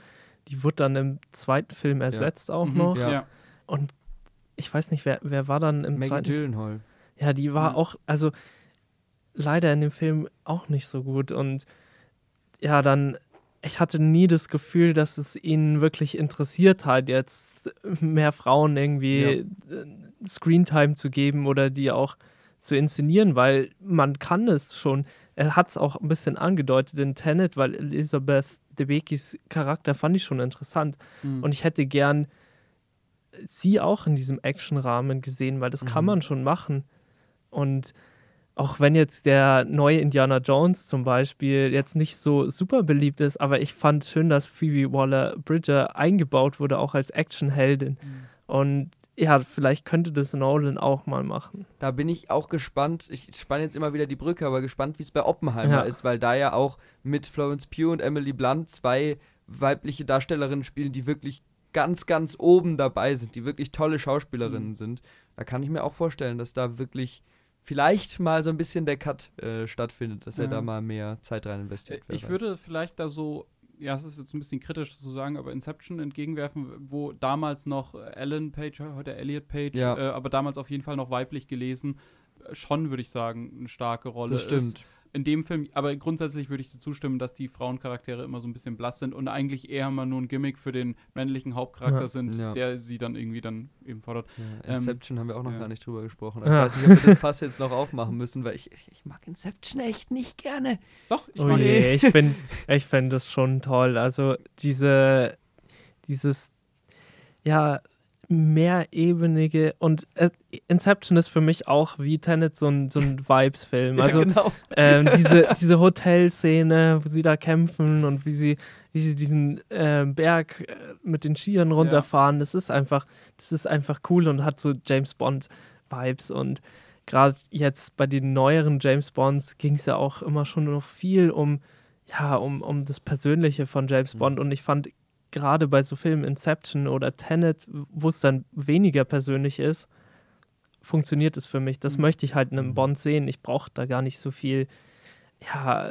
die wurde dann im zweiten Film ersetzt auch Mhm, noch. Ja. Ja. Und ich weiß nicht, wer, wer war dann im Maggie zweiten Gyllenhaal. Ja, die war Mhm. auch, also leider in dem Film auch nicht so gut. Und ja, dann, ich hatte nie das Gefühl, dass es ihn wirklich interessiert hat, jetzt mehr Frauen irgendwie äh, Screentime zu geben oder die auch zu inszenieren, weil man kann es schon. Er hat es auch ein bisschen angedeutet in Tenet, weil Elisabeth Debicki's Charakter fand ich schon interessant. Mhm. Und ich hätte gern sie auch in diesem Actionrahmen gesehen, weil das kann Mhm. man schon machen. Und auch wenn jetzt der neue Indiana Jones zum Beispiel jetzt nicht so super beliebt ist, aber ich fand schön, dass Phoebe Waller-Bridger eingebaut wurde, auch als Actionheldin. Und ja, vielleicht könnte das Nolan auch mal machen. Da bin ich auch gespannt. Ich spanne jetzt immer wieder die Brücke, aber gespannt, wie es bei Oppenheimer Ja. ist, weil da ja auch mit Florence Pugh und Emily Blunt zwei weibliche Darstellerinnen spielen, die wirklich ganz, ganz oben dabei sind, die wirklich tolle Schauspielerinnen Mhm. sind. Da kann ich mir auch vorstellen, dass da wirklich vielleicht mal so ein bisschen der Cut äh, stattfindet, dass er Ja. da mal mehr Zeit rein investiert. wer Ich weiß. würde vielleicht da so, ja, es ist jetzt ein bisschen kritisch zu sagen, aber Inception entgegenwerfen, wo damals noch Ellen Page, heute Elliot Page, Ja. äh, aber damals auf jeden Fall noch weiblich gelesen, äh, schon würde ich sagen, eine starke Rolle das stimmt. ist. In dem Film, aber grundsätzlich würde ich dir zustimmen, dass die Frauencharaktere immer so ein bisschen blass sind und eigentlich eher mal nur ein Gimmick für den männlichen Hauptcharakter Ja. sind, Ja. der sie dann irgendwie dann eben fordert. Ja, Ähm, Inception haben wir auch noch ja. gar nicht drüber gesprochen. Ich Ja. weiß nicht, ob wir das Fass jetzt noch <laughs> aufmachen müssen, weil ich, ich, ich mag Inception echt nicht gerne. Doch, ich Oh mag je, ich finde ich find das schon toll. Also diese, dieses, ja, mehrebenige und äh, Inception ist für mich auch wie Tenet so ein, so ein Vibes-Film. <laughs> Also ja, genau. ähm, <laughs> diese, diese Hotelszene, wo sie da kämpfen und wie sie, wie sie diesen ähm, Berg äh, mit den Skiern runterfahren, das ist einfach, das ist einfach cool und hat so James Bond-Vibes und gerade jetzt bei den neueren James Bonds ging es ja auch immer schon noch viel um, ja, um, um das Persönliche von James Mhm. Bond und ich fand gerade bei so Filmen Inception oder Tenet, wo es dann weniger persönlich ist, funktioniert es für mich. Das Mhm. möchte ich halt in einem Mhm. Bond sehen. Ich brauche da gar nicht so viel, ja,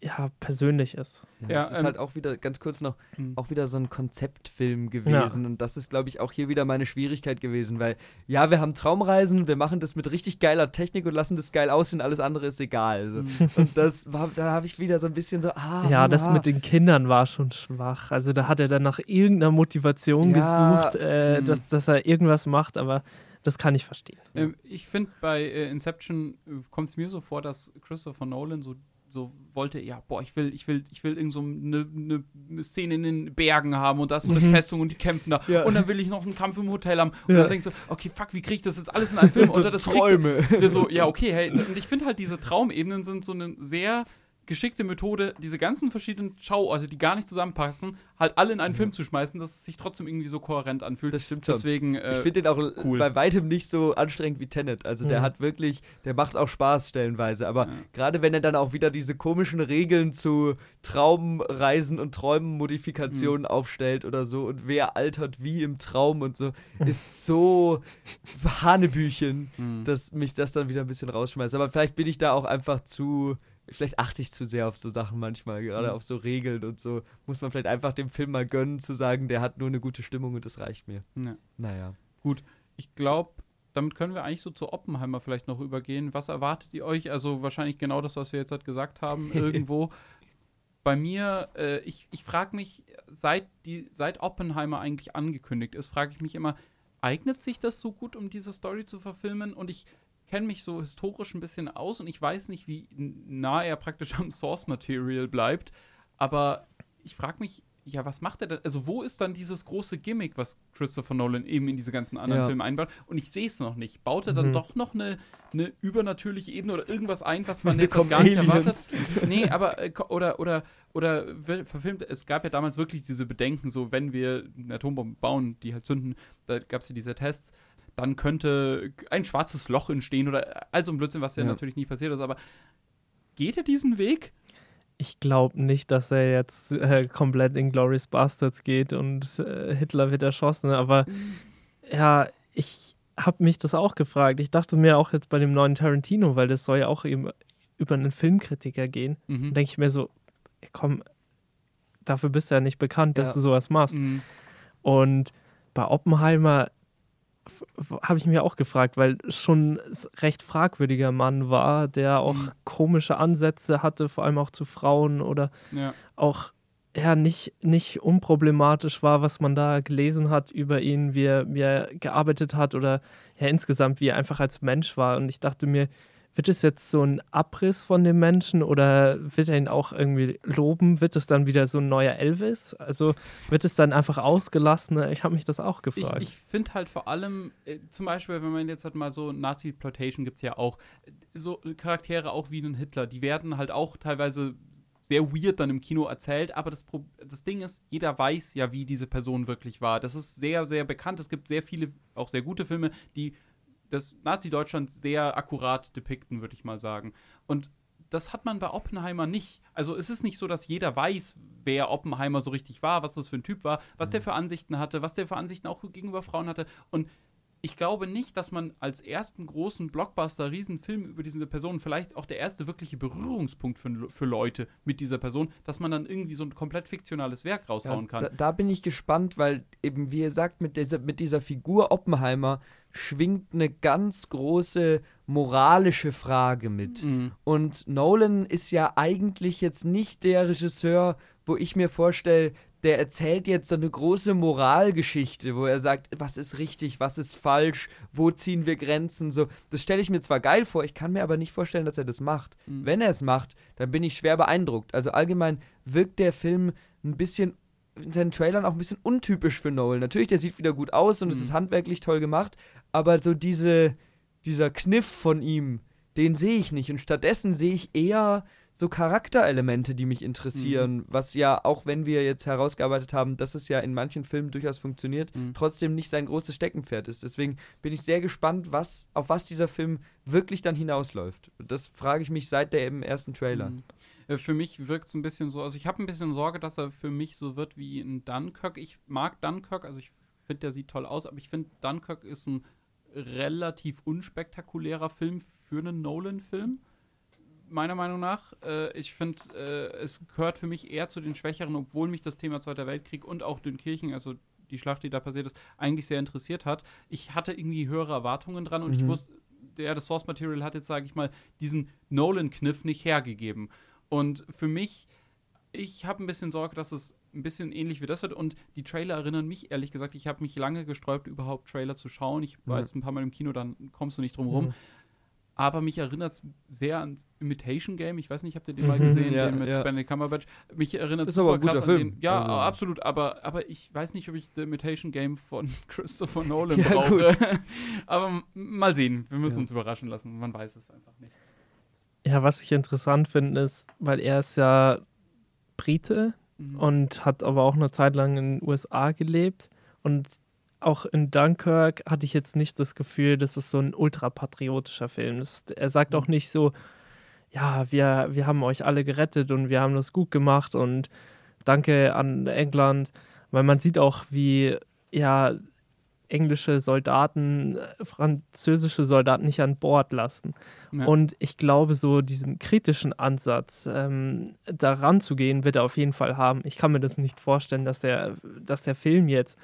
ja, Persönliches. Ja, Ja, es ist ähm, halt auch wieder, ganz kurz noch, Mhm. auch wieder so ein Konzeptfilm gewesen. Und das ist, glaube ich, auch hier wieder meine Schwierigkeit gewesen, weil, ja, wir haben Traumreisen, wir machen das mit richtig geiler Technik und lassen das geil aussehen, alles andere ist egal. Also. Mhm. <laughs> Und das war, da habe ich wieder so ein bisschen so, ah, ja, das ah. mit den Kindern war schon schwach. Also da hat er dann nach irgendeiner Motivation Ja, gesucht, äh, mhm. dass, dass er irgendwas macht, aber das kann ich verstehen. Ähm, ich finde, bei äh, Inception äh, kommt es mir so vor, dass Christopher Nolan so, so wollte, ja, boah, ich will, ich will, ich will irgend so eine ne Szene in den Bergen haben und da ist so eine Mhm. Festung und die kämpfen da. Ja. Und dann will ich noch einen Kampf im Hotel haben. Und Ja. dann denkst du, okay, fuck, wie kriege ich das jetzt alles in einen Film? <laughs> Oder das Träume. Wir so, ja, okay, hey, und ich finde halt, diese Traumebenen sind so eine sehr geschickte Methode, diese ganzen verschiedenen Schauorte, die gar nicht zusammenpassen, halt alle in einen Film zu schmeißen, dass es sich trotzdem irgendwie so kohärent anfühlt. Das stimmt schon. Deswegen, äh, ich finde den auch cool. bei weitem nicht so anstrengend wie Tenet. Also der Mhm. hat wirklich, der macht auch Spaß stellenweise. Aber Ja. gerade wenn er dann auch wieder diese komischen Regeln zu Traumreisen und Träumenmodifikationen Mhm. aufstellt oder so und wer altert wie im Traum und so, ist so Hanebüchen, mh. dass mich das dann wieder ein bisschen rausschmeißt. Aber vielleicht bin ich da auch einfach zu. Vielleicht achte ich zu sehr auf so Sachen manchmal, gerade Mhm. auf so Regeln und so. Muss man vielleicht einfach dem Film mal gönnen, zu sagen, der hat nur eine gute Stimmung und das reicht mir. ja. Naja. Ich glaube, damit können wir eigentlich so zu Oppenheimer vielleicht noch übergehen. Was erwartet ihr euch? Also wahrscheinlich genau das, was wir jetzt halt gesagt haben, <laughs> irgendwo. Bei mir, äh, ich, ich frage mich, seit, die, seit Oppenheimer eigentlich angekündigt ist, frage ich mich immer, eignet sich das so gut, um diese Story zu verfilmen? Und ich kenne mich so historisch ein bisschen aus und ich weiß nicht, wie nah er praktisch am Source Material bleibt. Aber ich frage mich, ja, was macht er denn? Also, wo ist dann dieses große Gimmick, was Christopher Nolan eben in diese ganzen anderen Ja. Filme einbaut? Und ich sehe es noch nicht. Baut er dann Mhm. doch noch eine, eine übernatürliche Ebene oder irgendwas ein, was man jetzt gar nicht Aliens. erwartet? Nee, aber äh, oder oder oder verfilmt, es gab ja damals wirklich diese Bedenken, so wenn wir eine Atombombe bauen, die halt zünden, da gab es ja diese Tests, dann könnte ein schwarzes Loch entstehen oder all so ein Blödsinn, was ja, Ja. natürlich nicht passiert ist, aber geht er diesen Weg? Ich glaube nicht, dass er jetzt äh, komplett in Glorious Bastards geht und äh, Hitler wird erschossen, aber ja, ich habe mich das auch gefragt. Ich dachte mir auch jetzt bei dem neuen Tarantino, weil das soll ja auch eben über einen Filmkritiker gehen, Mhm. denke ich mir so, komm, dafür bist du ja nicht bekannt, dass Ja. du sowas machst. Mhm. Und bei Oppenheimer habe ich mir auch gefragt, weil schon ein recht fragwürdiger Mann war, der auch Mhm. komische Ansätze hatte, vor allem auch zu Frauen oder Ja. auch ja nicht, nicht unproblematisch war, was man da gelesen hat über ihn, wie er, wie er gearbeitet hat oder ja insgesamt, wie er einfach als Mensch war. Und ich dachte mir, wird es jetzt so ein Abriss von dem Menschen oder wird er ihn auch irgendwie loben? Wird es dann wieder so ein neuer Elvis? Also wird es dann einfach ausgelassen? Ich habe mich das auch Ich, gefragt. ich finde halt vor allem, äh, zum Beispiel, wenn man jetzt halt mal so Nazi-Plotation gibt es ja auch, äh, so Charaktere auch wie einen Hitler, die werden halt auch teilweise sehr weird dann im Kino erzählt, aber das, das Ding ist, jeder weiß ja, wie diese Person wirklich war. Das ist sehr, sehr bekannt. Es gibt sehr viele, auch sehr gute Filme, die das Nazi-Deutschland sehr akkurat depikten, würde ich mal sagen. Und das hat man bei Oppenheimer nicht. Also es ist nicht so, dass jeder weiß, wer Oppenheimer so richtig war, was das für ein Typ war, was der für Ansichten hatte, was der für Ansichten auch gegenüber Frauen hatte. Und ich glaube nicht, dass man als ersten großen Blockbuster, Riesenfilm über diese Person, vielleicht auch der erste wirkliche Berührungspunkt für, für Leute mit dieser Person, dass man dann irgendwie so ein komplett fiktionales Werk raushauen ja, kann. Da, da, bin ich gespannt, weil eben, wie ihr sagt, mit dieser, mit dieser Figur Oppenheimer schwingt eine ganz große moralische Frage mit. Mhm. Und Nolan ist ja eigentlich jetzt nicht der Regisseur, wo ich mir vorstelle, der erzählt jetzt so eine große Moralgeschichte, wo er sagt, was ist richtig, was ist falsch, wo ziehen wir Grenzen, so. Das stelle ich mir zwar geil vor, ich kann mir aber nicht vorstellen, dass er das macht. Mhm. Wenn er es macht, dann bin ich schwer beeindruckt. Also allgemein wirkt der Film ein bisschen in seinen Trailern auch ein bisschen untypisch für Nolan. Natürlich, der sieht wieder gut aus und mhm. es ist handwerklich toll gemacht, aber so diese, dieser Kniff von ihm, den sehe ich nicht. Und stattdessen sehe ich eher so Charakterelemente, die mich interessieren, mhm. was ja, auch wenn wir jetzt herausgearbeitet haben, dass es ja in manchen Filmen durchaus funktioniert, mhm. trotzdem nicht sein großes Steckenpferd ist. Deswegen bin ich sehr gespannt, was, auf was dieser Film wirklich dann hinausläuft. Das frage ich mich seit dem ersten Trailer. Äh, für mich wirkt es ein bisschen so, also ich habe ein bisschen Sorge, dass er für mich so wird wie in Dunkirk. Ich mag Dunkirk, also ich finde, der sieht toll aus, aber ich finde, Dunkirk ist ein relativ unspektakulärer Film für einen Nolan-Film meiner Meinung nach. Äh, ich finde, äh, es gehört für mich eher zu den Schwächeren, obwohl mich das Thema Zweiter Weltkrieg und auch Dünkirchen, also die Schlacht, die da passiert ist, eigentlich sehr interessiert hat. Ich hatte irgendwie höhere Erwartungen dran und mhm. ich wusste, der das Source Material hat jetzt, sage ich mal, diesen Nolan-Kniff nicht hergegeben. Und für mich, ich habe ein bisschen Sorge, dass es ein bisschen ähnlich wie das wird. Und die Trailer erinnern mich, ehrlich gesagt, ich habe mich lange gesträubt, überhaupt Trailer zu schauen. Ich war mhm. jetzt ein paar Mal im Kino, dann kommst du nicht drum rum. Mhm aber mich erinnert es sehr an Imitation Game. Ich weiß nicht, habt ihr den mal mhm, gesehen, ja, den mit ja. Benedict Cumberbatch? Mich erinnert es super krass an Film. den. Ja, also. absolut, aber, aber ich weiß nicht, ob ich The Imitation Game von <laughs> Christopher Nolan ja, brauche. <laughs> aber mal sehen, wir müssen uns überraschen lassen, man weiß es einfach nicht. Ja, was ich interessant finde, ist, weil er ist ja Brite mhm. und hat aber auch eine Zeit lang in den USA gelebt und auch in Dunkirk hatte ich jetzt nicht das Gefühl, das ist so ein ultrapatriotischer Film. Das, er sagt auch mhm. nicht so, ja, wir, wir haben euch alle gerettet und wir haben das gut gemacht und danke an England, weil man sieht auch, wie ja englische Soldaten, französische Soldaten nicht an Bord lassen. Ja. Und ich glaube, so diesen kritischen Ansatz, ähm, daran zu gehen, wird er auf jeden Fall haben. Ich kann mir das nicht vorstellen, dass der, dass der Film jetzt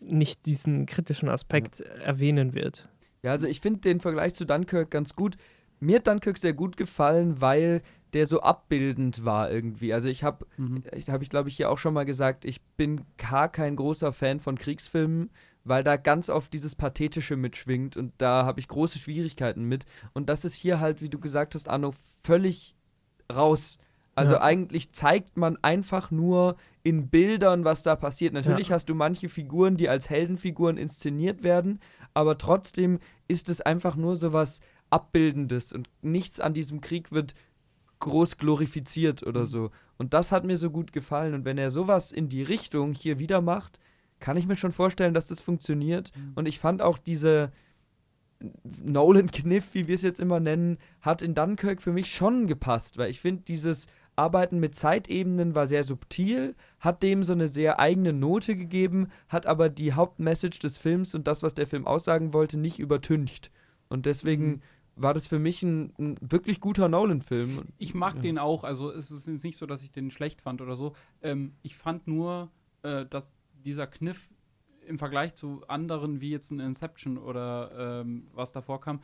nicht diesen kritischen Aspekt ja. erwähnen wird. Ja, also ich finde den Vergleich zu Dunkirk ganz gut. Mir hat Dunkirk sehr gut gefallen, weil der so abbildend war irgendwie. Also ich habe, mhm. ich habe ich glaube ich hier auch schon mal gesagt, ich bin gar kein großer Fan von Kriegsfilmen, weil da ganz oft dieses pathetische mitschwingt und da habe ich große Schwierigkeiten mit. Und das ist hier halt, wie du gesagt hast, Arno, völlig raus. Also ja. eigentlich zeigt man einfach nur in Bildern, was da passiert. Natürlich ja. hast du manche Figuren, die als Heldenfiguren inszeniert werden, aber trotzdem ist es einfach nur so was Abbildendes und nichts an diesem Krieg wird groß glorifiziert oder mhm. so. Und das hat mir so gut gefallen. Und wenn er sowas in die Richtung hier wieder macht, kann ich mir schon vorstellen, dass das funktioniert. Mhm. Und ich fand auch diese Nolan-Kniff, wie wir es jetzt immer nennen, hat in Dunkirk für mich schon gepasst, weil ich finde, dieses Arbeiten mit Zeitebenen war sehr subtil, hat dem so eine sehr eigene Note gegeben, hat aber die Hauptmessage des Films und das, was der Film aussagen wollte, nicht übertüncht. Und deswegen mhm. war das für mich ein, ein wirklich guter Nolan-Film. Ich mag ja. den auch, also es ist nicht so, dass ich den schlecht fand oder so. Ähm, ich fand nur, äh, dass dieser Kniff im Vergleich zu anderen, wie jetzt ein Inception oder ähm, was davor kam,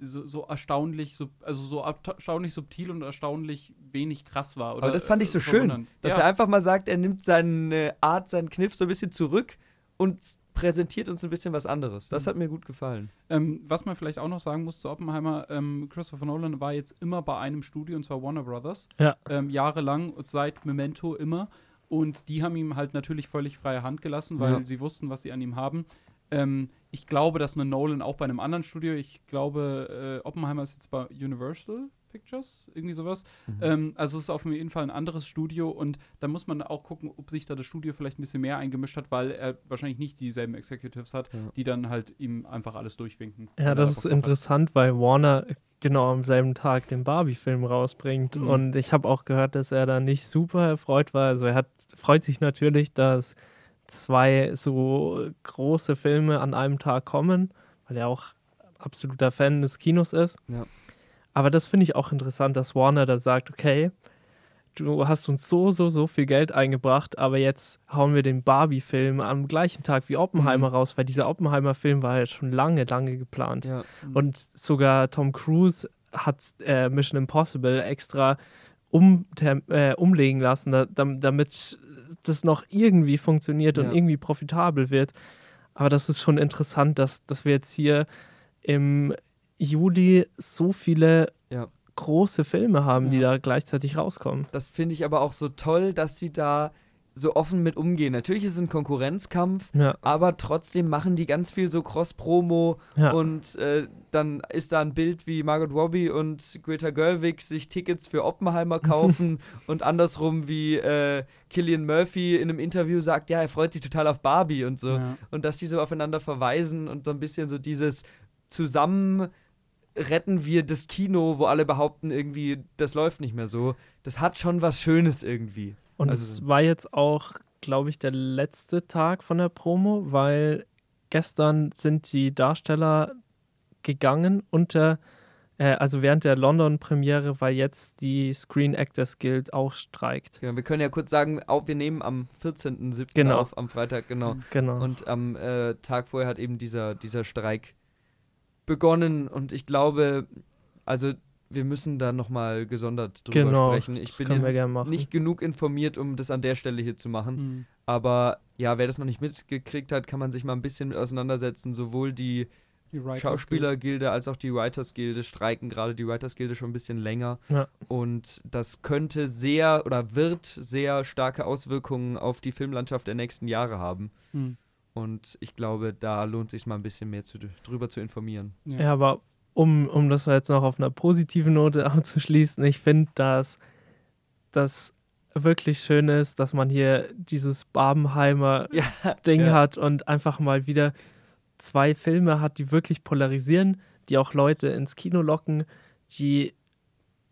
so, so erstaunlich, so, also so erstaunlich subtil und erstaunlich wenig krass war. Aber das fand ich so äh, schön, dass ja. er einfach mal sagt, er nimmt seine Art, seinen Kniff so ein bisschen zurück und präsentiert uns ein bisschen was anderes. Das mhm. hat mir gut gefallen. Ähm, was man vielleicht auch noch sagen muss zu Oppenheimer, ähm, Christopher Nolan war jetzt immer bei einem Studio, und zwar Warner Brothers. Ja. Ähm, jahrelang, seit Memento immer. Und die haben ihm halt natürlich völlig freie Hand gelassen, weil ja. sie wussten, was sie an ihm haben. Ähm, ich glaube, dass eine Nolan auch bei einem anderen Studio, ich glaube, äh, Oppenheimer ist jetzt bei Universal Pictures, irgendwie sowas. Mhm. Ähm, also es ist auf jeden Fall ein anderes Studio und da muss man auch gucken, ob sich da das Studio vielleicht ein bisschen mehr eingemischt hat, weil er wahrscheinlich nicht dieselben Executives hat, ja. die dann halt ihm einfach alles durchwinken. Ja, das ist interessant, weil Warner genau am selben Tag den Barbie-Film rausbringt. Mhm. Und ich habe auch gehört, dass er da nicht super erfreut war. Also er hat freut sich natürlich, dass zwei so große Filme an einem Tag kommen. weil er auch absoluter Fan des Kinos ist. Ja. Aber das finde ich auch interessant, dass Warner da sagt, okay, du hast uns so, so, so viel Geld eingebracht, aber jetzt hauen wir den Barbie-Film am gleichen Tag wie Oppenheimer Mhm. raus, weil dieser Oppenheimer-Film war ja schon lange, lange geplant. Ja. Und sogar Tom Cruise hat äh, Mission Impossible extra um, äh, umlegen lassen, da, dam- damit das noch irgendwie funktioniert und Ja. irgendwie profitabel wird. Aber das ist schon interessant, dass, dass wir jetzt hier im Juli so viele Ja. große Filme haben, die Ja. da gleichzeitig rauskommen. Das finde ich aber auch so toll, dass sie da so offen mit umgehen. Natürlich ist es ein Konkurrenzkampf, Ja, aber trotzdem machen die ganz viel so Cross-Promo ja. und äh, dann ist da ein Bild, wie Margot Robbie und Greta Gerwig sich Tickets für Oppenheimer <laughs> kaufen und andersrum wie äh, Killian Murphy in einem Interview sagt, ja, er freut sich total auf Barbie und so. Ja. Und dass die so aufeinander verweisen und so ein bisschen so dieses zusammen retten wir das Kino, wo alle behaupten irgendwie, das läuft nicht mehr so. Das hat schon was Schönes irgendwie. Und Also- es war jetzt auch, glaube ich, der letzte Tag von der Promo, weil gestern sind die Darsteller gegangen unter, äh, also während der London-Premiere, weil jetzt die Screen Actors Guild auch streikt. Ja, wir können ja kurz sagen, auch wir nehmen am 14.07. Genau. auf, am Freitag, genau. Genau. Und am äh, Tag vorher hat eben dieser, dieser Streik begonnen und ich glaube, also wir müssen da nochmal gesondert drüber Genau, sprechen. Ich bin jetzt nicht genug informiert, um das an der Stelle hier zu machen. Mhm. Aber ja, wer das noch nicht mitgekriegt hat, kann man sich mal ein bisschen mit auseinandersetzen. Sowohl die Die Writers Schauspielergilde als auch die Writers-Gilde streiken gerade die Writers-Gilde schon ein bisschen länger. Ja. Und das könnte sehr oder wird sehr starke Auswirkungen auf die Filmlandschaft der nächsten Jahre haben. Mhm. Und ich glaube, da lohnt sich mal ein bisschen mehr zu, drüber zu informieren. Ja. Ja, aber um, um das jetzt noch auf einer positiven Note <laughs> abzuschließen, ich finde, dass das wirklich schön ist, dass man hier dieses Barbenheimer <laughs> Ja, Ding ja. hat und einfach mal wieder zwei Filme hat, die wirklich polarisieren, die auch Leute ins Kino locken, die,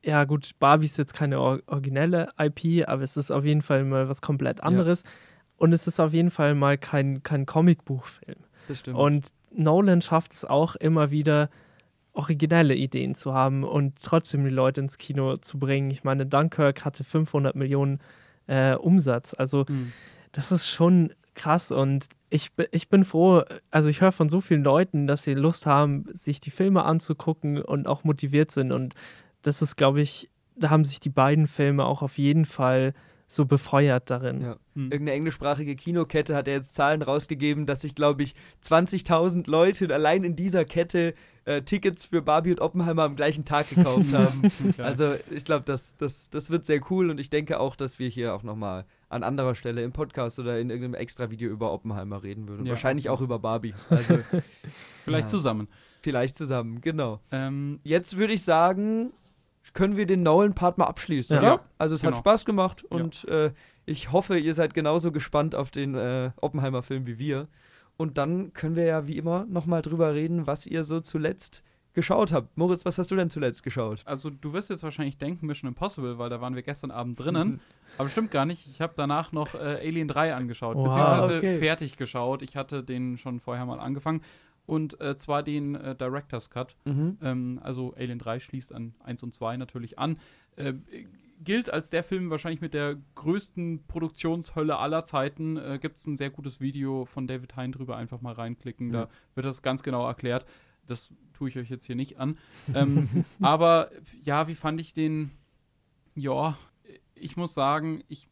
ja gut, Barbie ist jetzt keine or originelle IP, aber es ist auf jeden Fall mal was komplett anderes. Und es ist auf jeden Fall mal kein, kein Comicbuchfilm. Das stimmt. Und Nolan schafft es auch immer wieder, originelle Ideen zu haben und trotzdem die Leute ins Kino zu bringen. Ich meine, Dunkirk hatte 500 Millionen äh, Umsatz. Also Mhm. das ist schon krass und ich, ich bin froh, also ich höre von so vielen Leuten, dass sie Lust haben, sich die Filme anzugucken und auch motiviert sind und das ist, glaube ich, da haben sich die beiden Filme auch auf jeden Fall so befeuert darin. Ja. Mhm. Irgendeine englischsprachige Kinokette hat ja jetzt Zahlen rausgegeben, dass sich, glaube ich, 20.000 Leute allein in dieser Kette äh, Tickets für Barbie und Oppenheimer am gleichen Tag gekauft <laughs> haben. Also ich glaube, das, das, das wird sehr cool und ich denke auch, dass wir hier auch nochmal an anderer Stelle im Podcast oder in irgendeinem extra Video über Oppenheimer reden würden. Ja. Wahrscheinlich auch über Barbie. Also <laughs> Vielleicht Ja. zusammen. vielleicht zusammen, genau. Ähm, Jetzt würde ich sagen, können wir den Nolan-Part mal abschließen, Ja. oder? Ja, Also es hat genau. Spaß gemacht Ja. und äh, ich hoffe, ihr seid genauso gespannt auf den äh, Oppenheimer-Film wie wir. Und dann können wir ja wie immer nochmal drüber reden, was ihr so zuletzt geschaut habt. Moritz, was hast du denn zuletzt geschaut? also du wirst jetzt wahrscheinlich denken Mission Impossible, weil da waren wir gestern Abend drinnen. Aber stimmt gar nicht. Ich habe danach noch äh, Alien 3 angeschaut, Wow. beziehungsweise Okay. fertig geschaut. Ich hatte den schon vorher mal angefangen. Und äh, zwar den äh, Director's Cut. Mhm. Ähm, also Alien 3 schließt an 1 und 2 natürlich an. Äh, gilt als der Film wahrscheinlich mit der größten Produktionshölle aller Zeiten. Äh, Gibt es ein sehr gutes Video von David Hein drüber, einfach mal reinklicken. Ja. Da wird das ganz genau erklärt. Das tue ich euch jetzt hier nicht an. ähm, <laughs> aber ja, wie fand ich den? Ja, ich muss sagen, ich,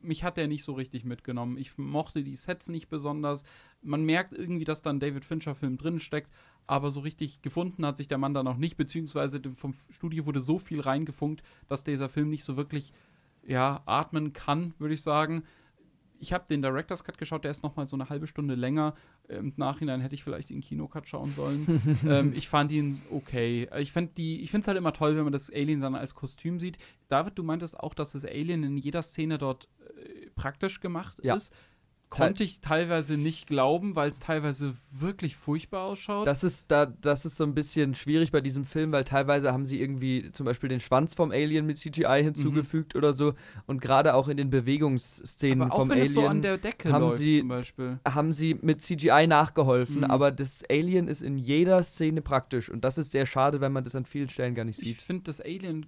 mich hat der nicht so richtig mitgenommen. Ich mochte die Sets nicht besonders. Man merkt irgendwie, dass da ein David Fincher-Film drin steckt, aber so richtig gefunden hat sich der Mann dann auch nicht, beziehungsweise vom Studio wurde so viel reingefunkt, dass dieser Film nicht so wirklich ja, atmen kann, würde ich sagen. Ich habe den Director's Cut geschaut, der ist noch mal so eine halbe Stunde länger. Im Nachhinein hätte ich vielleicht den Kinocut schauen sollen. <laughs> ähm, ich fand ihn okay. Ich finde es halt immer toll, wenn man das Alien dann als Kostüm sieht. David, du meintest auch, dass das Alien in jeder Szene dort äh, praktisch gemacht Ja. ist. Konnte ich teilweise nicht glauben, weil es teilweise wirklich furchtbar ausschaut. Das ist, da, das ist so ein bisschen schwierig bei diesem Film, weil teilweise haben sie irgendwie zum Beispiel den Schwanz vom Alien mit CGI hinzugefügt mhm. oder so. Und gerade auch in den Bewegungsszenen aber auch vom wenn Alien es so an der Decke haben, läuft, sie, zum Beispiel. haben sie mit CGI nachgeholfen. Mhm. Aber das Alien ist in jeder Szene praktisch. Und das ist sehr schade, wenn man das an vielen Stellen gar nicht sieht. Ich finde das Alien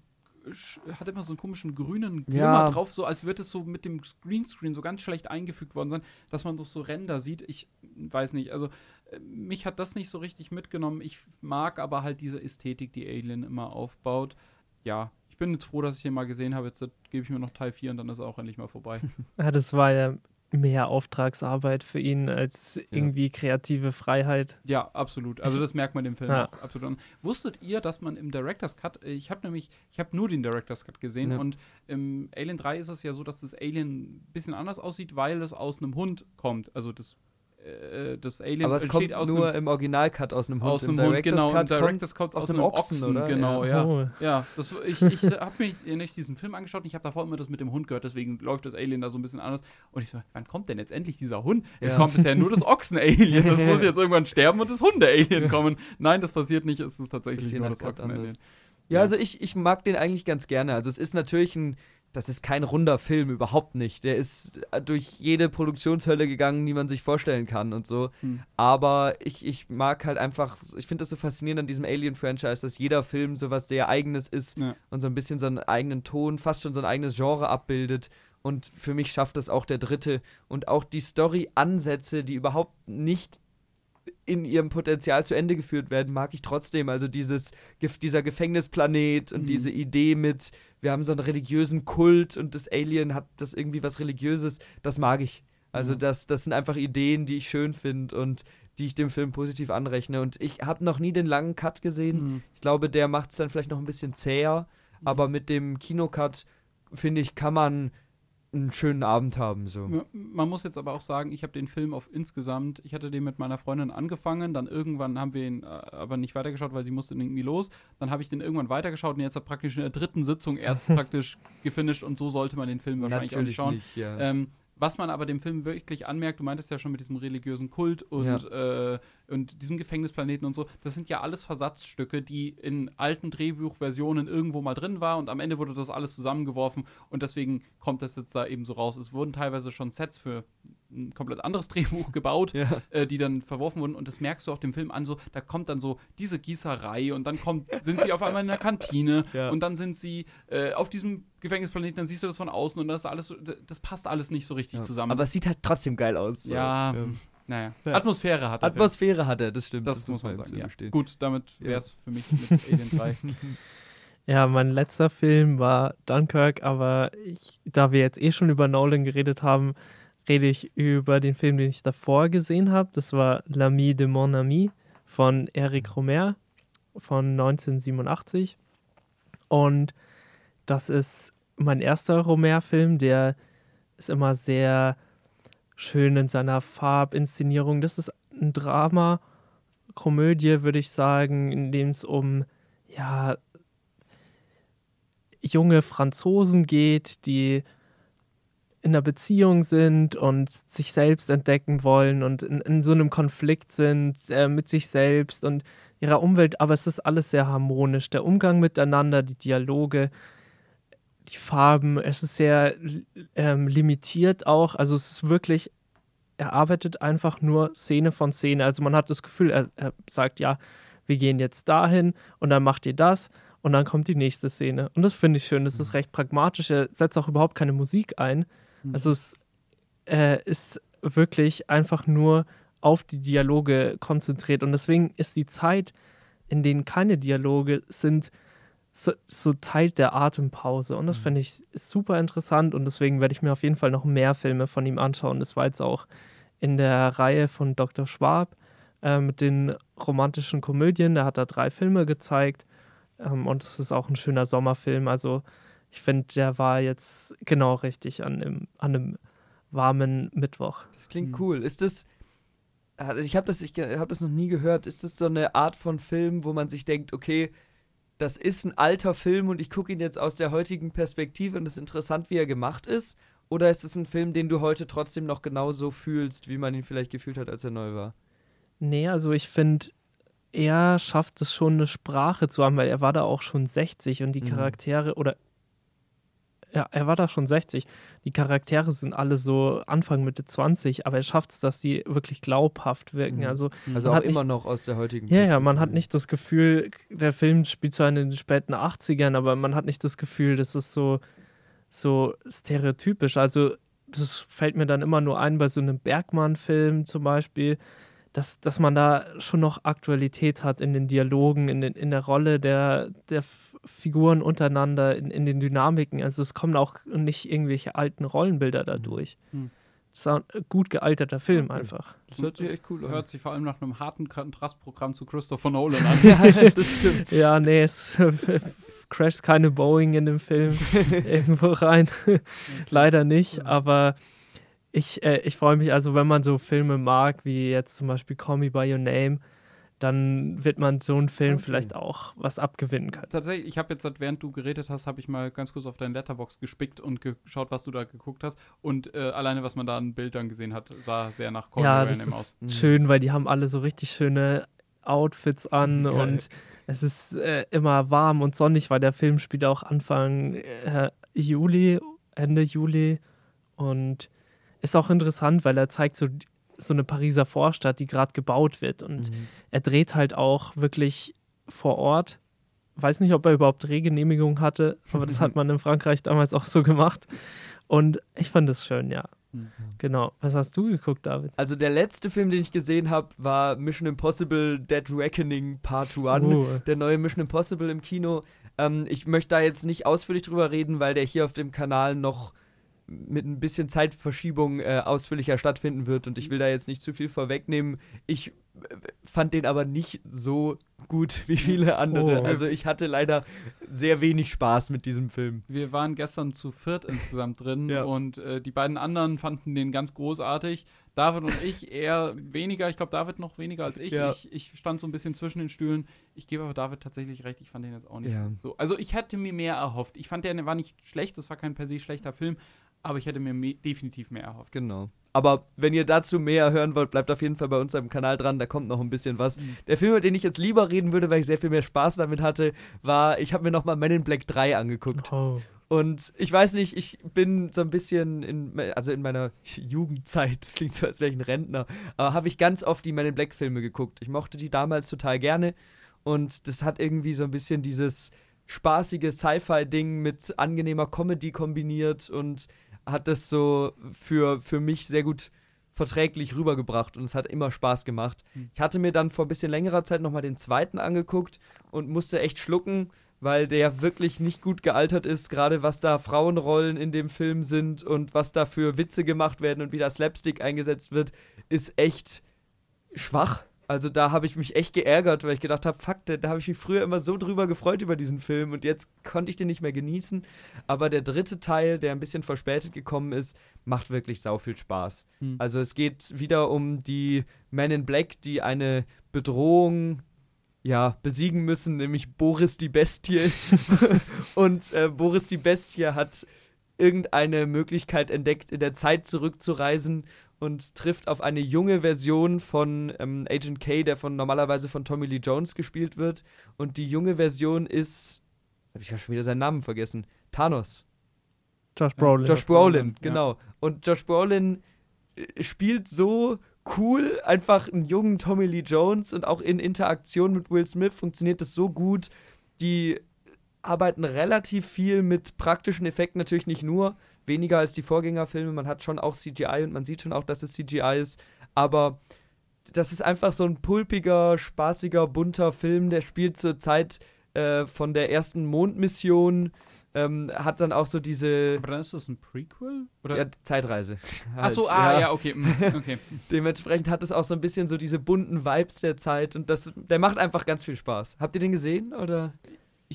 hat immer so einen komischen grünen Glimmer ja. drauf, so als würde es so mit dem Greenscreen so ganz schlecht eingefügt worden sein, dass man doch so Ränder sieht. Ich weiß nicht, also äh, mich hat das nicht so richtig mitgenommen. Ich mag aber halt diese Ästhetik, die Alien immer aufbaut. Ja, ich bin jetzt froh, dass ich den mal gesehen habe. Jetzt gebe ich mir noch Teil 4 und dann ist er auch endlich mal vorbei. <laughs> Ja, das war ja mehr Auftragsarbeit für ihn als irgendwie ja. kreative Freiheit. Ja, absolut. Also das merkt man dem Film ja. auch absolut an. Wusstet ihr, dass man im Director's Cut, ich habe nämlich, ich habe nur den Director's Cut gesehen ja. und im Alien 3 ist es ja so, dass das Alien ein bisschen anders aussieht, weil es aus einem Hund kommt. Also das äh, das Alien Aber es kommt nur einem, im Original-Cut aus einem Hund. Aus einem Hund, genau. Cut Director's Cut aus, aus einem Ochsen, Ochsen oder? Genau, ja. Ja, ja das, ich, ich <laughs> habe mich nicht diesen Film angeschaut und ich habe davor immer das mit dem Hund gehört, deswegen läuft das Alien da so ein bisschen anders. Und ich so, wann kommt denn jetzt endlich dieser Hund? Ja. Es kommt bisher nur das Ochsen-Alien. Das muss <laughs> jetzt irgendwann sterben und das Hunde-Alien kommen. Nein, das passiert nicht. Es ist tatsächlich nur das Ochsen-Alien. Ja, also ich, ich mag den eigentlich ganz gerne. Also es ist natürlich ein das ist kein runder Film, überhaupt nicht. Der ist äh, durch jede Produktionshölle gegangen, die man sich vorstellen kann und so. Hm. Aber ich, ich mag halt einfach, ich finde das so faszinierend an diesem Alien-Franchise, dass jeder Film so was sehr Eigenes ist ja. und so ein bisschen so einen eigenen Ton, fast schon so ein eigenes Genre abbildet. Und für mich schafft das auch der dritte. Und auch die Story-Ansätze, die überhaupt nicht in ihrem Potenzial zu Ende geführt werden, mag ich trotzdem. Also dieses, dieser Gefängnisplanet und mhm. diese Idee mit, wir haben so einen religiösen Kult und das Alien hat das irgendwie was Religiöses, das mag ich. Also mhm. das, das sind einfach Ideen, die ich schön finde und die ich dem Film positiv anrechne. Und ich habe noch nie den langen Cut gesehen. Mhm. Ich glaube, der macht es dann vielleicht noch ein bisschen zäher. Mhm. Aber mit dem Kinocut, finde ich, kann man einen schönen Abend haben. So. Man muss jetzt aber auch sagen, ich habe den Film auf insgesamt, ich hatte den mit meiner Freundin angefangen, dann irgendwann haben wir ihn äh, aber nicht weitergeschaut, weil sie musste irgendwie los. Dann habe ich den irgendwann weitergeschaut und jetzt hat praktisch in der dritten Sitzung erst <laughs> praktisch gefinisht und so sollte man den Film wahrscheinlich Natürlich auch nicht schauen. Nicht, ja. ähm, was man aber dem Film wirklich anmerkt, du meintest ja schon mit diesem religiösen Kult und, ja. äh, und diesem Gefängnisplaneten und so, das sind ja alles Versatzstücke, die in alten Drehbuchversionen irgendwo mal drin war und am Ende wurde das alles zusammengeworfen und deswegen kommt das jetzt da eben so raus. Es wurden teilweise schon Sets für ein komplett anderes <laughs> Drehbuch gebaut, ja. äh, die dann verworfen wurden. Und das merkst du auch dem Film an, so, da kommt dann so diese Gießerei und dann kommt, sind sie auf einmal in der Kantine <laughs> ja. und dann sind sie äh, auf diesem Gefängnisplaneten, dann siehst du das von außen und das alles so, das passt alles nicht so richtig ja. zusammen. Aber es sieht halt trotzdem geil aus. So. Ja. Naja, Atmosphäre hat er. Atmosphäre hat er, das stimmt. Das, das muss man sagen. Ja. Gut, damit wäre es für mich mit Alien 3. <laughs> Ja, mein letzter Film war Dunkirk, aber ich, da wir jetzt eh schon über Nolan geredet haben, rede ich über den Film, den ich davor gesehen habe. Das war L'Ami de mon ami von Eric Romer von 1987. Und das ist mein erster Romer-Film, der ist immer sehr schön in seiner Farbinszenierung. Das ist ein Drama, Komödie, würde ich sagen, in dem es um ja, junge Franzosen geht, die in einer Beziehung sind und sich selbst entdecken wollen und in, in so einem Konflikt sind äh, mit sich selbst und ihrer Umwelt, aber es ist alles sehr harmonisch. Der Umgang miteinander, die Dialoge, die Farben, es ist sehr ähm, limitiert auch. Also es ist wirklich, er arbeitet einfach nur Szene von Szene. Also man hat das Gefühl, er, er sagt, ja, wir gehen jetzt dahin und dann macht ihr das und dann kommt die nächste Szene. Und das finde ich schön, das ist mhm. recht pragmatisch. Er setzt auch überhaupt keine Musik ein Mhm. Also es äh, ist wirklich einfach nur auf die Dialoge konzentriert. Und deswegen ist die Zeit, in denen keine Dialoge sind, so, so Teil der Atempause. Und das mhm. finde ich super interessant. Und deswegen werde ich mir auf jeden Fall noch mehr Filme von ihm anschauen. Das war jetzt auch in der Reihe von Dr. Schwab äh, mit den romantischen Komödien. Da hat er drei Filme gezeigt. Ähm, und es ist auch ein schöner Sommerfilm. Also ich finde, der war jetzt genau richtig an einem, an einem warmen Mittwoch. Das klingt mhm. cool. Ist das. Ich habe das, hab das noch nie gehört. Ist das so eine Art von Film, wo man sich denkt, okay, das ist ein alter Film und ich gucke ihn jetzt aus der heutigen Perspektive und es ist interessant, wie er gemacht ist? Oder ist es ein Film, den du heute trotzdem noch genauso fühlst, wie man ihn vielleicht gefühlt hat, als er neu war? Nee, also ich finde, er schafft es schon, eine Sprache zu haben, weil er war da auch schon 60 und die Mhm. Charaktere, oder ja, er war da schon 60. Die Charaktere sind alle so Anfang, Mitte 20, aber er schafft es, dass die wirklich glaubhaft wirken. Mhm. Also, Also Man auch hat immer nicht- noch aus der heutigen ja, ja, man hat nicht das Gefühl, der Film spielt zwar in den späten 80ern, aber man hat nicht das Gefühl, das ist so, so stereotypisch. Also, das fällt mir dann immer nur ein bei so einem Bergmann-Film zum Beispiel, dass, dass man da schon noch Aktualität hat in den Dialogen, in, den, in der Rolle der, der Figuren untereinander, in, in den Dynamiken. Also es kommen auch nicht irgendwelche alten Rollenbilder dadurch. Mhm. Es ist ein gut gealterter Film Okay. einfach. Das hört sich echt cool an. Hört sich vor allem nach einem harten Kontrastprogramm zu Christopher Nolan an. <laughs> ja, <laughs> das stimmt. Ja, nee, es <laughs> crasht keine Boeing in dem Film irgendwo rein. Leider nicht, aber ich, äh, ich freue mich, also wenn man so Filme mag, wie jetzt zum Beispiel Call Me By Your Name, dann wird man so einen Film Okay. vielleicht auch was abgewinnen können. Tatsächlich, ich habe jetzt, während du geredet hast, habe ich mal ganz kurz auf dein Letterbox gespickt und geschaut, was du da geguckt hast. Und äh, alleine, was man da an Bildern gesehen hat, sah sehr nach Call ja, das aus. ist schön, weil die haben alle so richtig schöne Outfits an Geil. und es ist äh, immer warm und sonnig, weil der Film spielt auch Anfang äh, Juli, Ende Juli und ist auch interessant, weil er zeigt so, so eine Pariser Vorstadt, die gerade gebaut wird und Mhm. er dreht halt auch wirklich vor Ort. Weiß nicht, ob er überhaupt Drehgenehmigung hatte, aber das hat <laughs> man in Frankreich damals auch so gemacht. Und ich fand das schön, ja. Mhm. Genau. Was hast du geguckt, David? Also der letzte Film, den ich gesehen habe, war Mission Impossible Dead Reckoning Part 1. Uh, Der neue Mission Impossible im Kino. Ähm, ich möchte da jetzt nicht ausführlich drüber reden, weil der hier auf dem Kanal noch mit ein bisschen Zeitverschiebung äh, ausführlicher stattfinden wird und ich will da jetzt nicht zu viel vorwegnehmen. Ich äh, fand den aber nicht so gut <laughs> wie viele andere. Oh. Also ich hatte leider sehr wenig Spaß mit diesem Film. Wir waren gestern zu viert insgesamt drin Ja. und äh, die beiden anderen fanden den ganz großartig. David und ich eher weniger. Ich glaube, David noch weniger als ich. Ja. ich. Ich stand so ein bisschen zwischen den Stühlen. Ich gebe aber David tatsächlich recht. Ich fand den jetzt auch nicht Ja. so. Also, ich hätte mir mehr erhofft. Ich fand, der war nicht schlecht. Das war kein per se schlechter Film. Aber ich hätte mir me definitiv mehr erhofft. Genau. Aber wenn ihr dazu mehr hören wollt, bleibt auf jeden Fall bei uns am Kanal dran, da kommt noch ein bisschen was. Mhm. Der Film, über den ich jetzt lieber reden würde, weil ich sehr viel mehr Spaß damit hatte, war, ich habe mir nochmal Men in Black 3 angeguckt. oh. Und ich weiß nicht, ich bin so ein bisschen in, also in meiner Jugendzeit, das klingt so, als wäre ich ein Rentner, aber habe ich ganz oft die Men in Black Filme geguckt. Ich mochte die damals total gerne und das hat irgendwie so ein bisschen dieses spaßige Sci-Fi-Ding mit angenehmer Comedy kombiniert und hat das so für, für mich sehr gut verträglich rübergebracht und es hat immer Spaß gemacht. Hm. Ich hatte mir dann vor ein bisschen längerer Zeit nochmal den zweiten angeguckt und musste echt schlucken, weil der wirklich nicht gut gealtert ist, gerade was da Frauenrollen in dem Film sind und was da für Witze gemacht werden und wie da Slapstick eingesetzt wird, ist echt schwach. Also da habe ich mich echt geärgert, weil ich gedacht habe, fuck, da, da habe ich mich früher immer so drüber gefreut über diesen Film und jetzt konnte ich den nicht mehr genießen. Aber der dritte Teil, der ein bisschen verspätet gekommen ist, macht wirklich sau viel Spaß. Hm. Also es geht wieder um die Men in Black, die eine Bedrohung ja, besiegen müssen, nämlich Boris die Bestie. <laughs> <laughs> und äh, Boris die Bestie hat irgendeine Möglichkeit entdeckt, in der Zeit zurückzureisen und trifft auf eine junge Version von ähm, Agent K, der von normalerweise von Tommy Lee Jones gespielt wird. Und die junge Version ist, habe ich ja schon wieder seinen Namen vergessen, Thanos. Josh Brolin. Josh Brolin, Brolin, ja. genau. Und Josh Brolin äh, spielt so cool, einfach einen jungen Tommy Lee Jones und auch in Interaktion mit Will Smith funktioniert das so gut. Die arbeiten relativ viel mit praktischen Effekten, natürlich nicht nur, weniger als die Vorgängerfilme. Man hat schon auch CGI und man sieht schon auch, dass es CGI ist, aber das ist einfach so ein pulpiger, spaßiger, bunter Film, der spielt zur Zeit äh, von der ersten Mondmission. Ähm, hat dann auch so diese Aber dann ist das ein Prequel? Oder? ja, Zeitreise. Ach so, Halt, ah, ja, okay. mm, okay. <laughs> Dementsprechend hat es auch so ein bisschen so diese bunten Vibes der Zeit und das, der macht einfach ganz viel Spaß. Habt ihr den gesehen oder?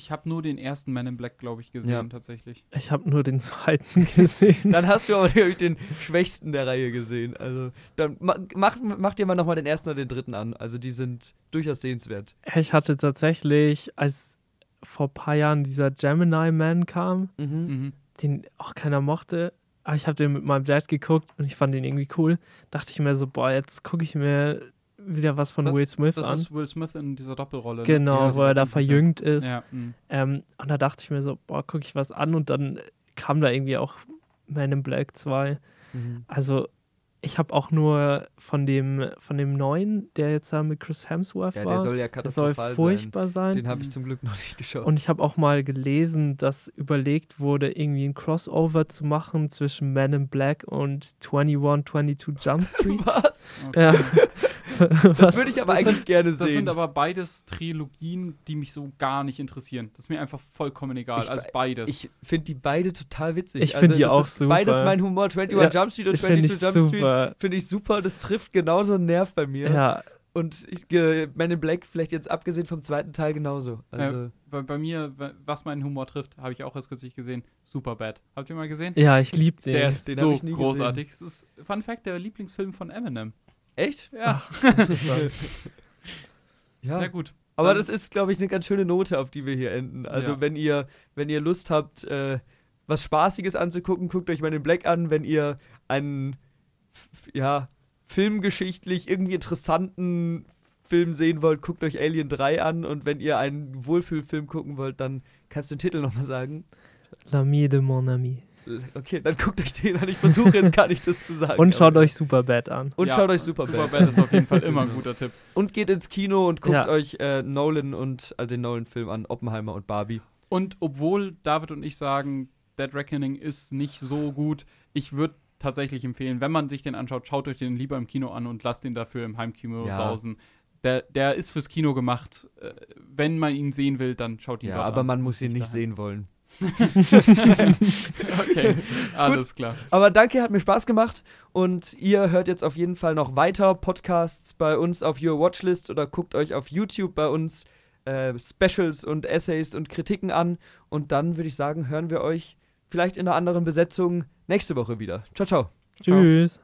Ich habe nur den ersten Man in Black, glaube ich, gesehen, Ja. tatsächlich. Ich habe nur den zweiten <laughs> gesehen. Dann hast du aber den schwächsten der Reihe gesehen. Also dann ma mach, mach dir mal nochmal den ersten oder den dritten an. Also die sind durchaus sehenswert. Ich hatte tatsächlich, als vor ein paar Jahren dieser Gemini Man kam, Mhm. Mhm. den auch keiner mochte, Aber ich habe den mit meinem Dad geguckt und ich fand den irgendwie cool. Dachte ich mir so, boah, jetzt gucke ich mir wieder was von Das- Will Smith Das an. ist Will Smith in dieser Doppelrolle. ne? Genau, Ja, wo er da verjüngt ist. Ja, mh. Ähm, und da dachte ich mir so, boah, gucke ich was an und dann kam da irgendwie auch Man in Black 2. Mhm. Also ich habe auch nur von dem, von dem neuen, der jetzt da mit Chris Hemsworth Ja, war, der soll ja der soll katastrophal sein. furchtbar sein. Den habe ich zum Glück noch nicht geschaut. Und ich habe auch mal gelesen, dass überlegt wurde, irgendwie ein Crossover zu machen zwischen Man in Black und 21, 22 Jump <laughs> Street. was? Okay. ja. <laughs> Das würde ich aber das eigentlich gerne Das sehen. sind aber beides Trilogien, die mich so gar nicht interessieren. Das ist mir einfach vollkommen egal. Ich- also beides. ich finde die beide total witzig. Ich find die das auch ist super. Beides mein Humor. 21 Ja, Jump Street und Finde 22 ich Jump Street super. finde ich super. Das trifft genauso einen Nerv bei mir. Ja, Und ich, äh, Men in Black vielleicht jetzt abgesehen vom zweiten Teil genauso. Also, bei, bei mir, wa- was meinen Humor trifft, habe ich auch erst kürzlich gesehen. Superbad. Habt ihr mal gesehen? ja, ich liebe den. Der ist den so ich nie großartig. Es ist, Fun Fact, der Lieblingsfilm von Eminem. echt? Ja, <laughs> Ja. na gut. Aber das ist, glaube ich, eine ganz schöne Note, auf die wir hier enden. Also, Ja. wenn ihr, wenn ihr Lust habt, äh, was Spaßiges anzugucken, guckt euch Men in Black an. Wenn ihr einen, ja, filmgeschichtlich irgendwie interessanten Film sehen wollt, guckt euch Alien 3 an. Und wenn ihr einen Wohlfühlfilm gucken wollt, dann kannst du den Titel nochmal sagen. L'ami de mon ami. Okay, dann guckt euch den an. Ich versuche jetzt gar nicht das zu sagen. Und schaut euch Superbad an. Und Ja, schaut euch Superbad. Superbad ist auf jeden Fall immer ein <laughs> guter Tipp. Und geht ins Kino und guckt Ja. euch äh, Nolan und also den Nolan-Film an, Oppenheimer und Barbie. Und obwohl David und ich sagen, Dead Reckoning ist nicht so gut, ich würde tatsächlich empfehlen, wenn man sich den anschaut, schaut euch den lieber im Kino an und lasst ihn dafür im Heimkino Ja. sausen. Der, der ist fürs Kino gemacht. Äh, Wenn man ihn sehen will, dann schaut ihn Ja, dort aber an. man muss ihn nicht daheim. sehen wollen. <laughs> Okay, <laughs> alles klar. Aber danke, hat mir Spaß gemacht. Und ihr hört jetzt auf jeden Fall noch weiter Podcasts bei uns auf Your Watchlist oder guckt euch auf YouTube bei uns äh, Specials und Essays und Kritiken an. Und dann würde ich sagen, hören wir euch vielleicht in einer anderen Besetzung nächste Woche wieder. Ciao, ciao. Tschüss.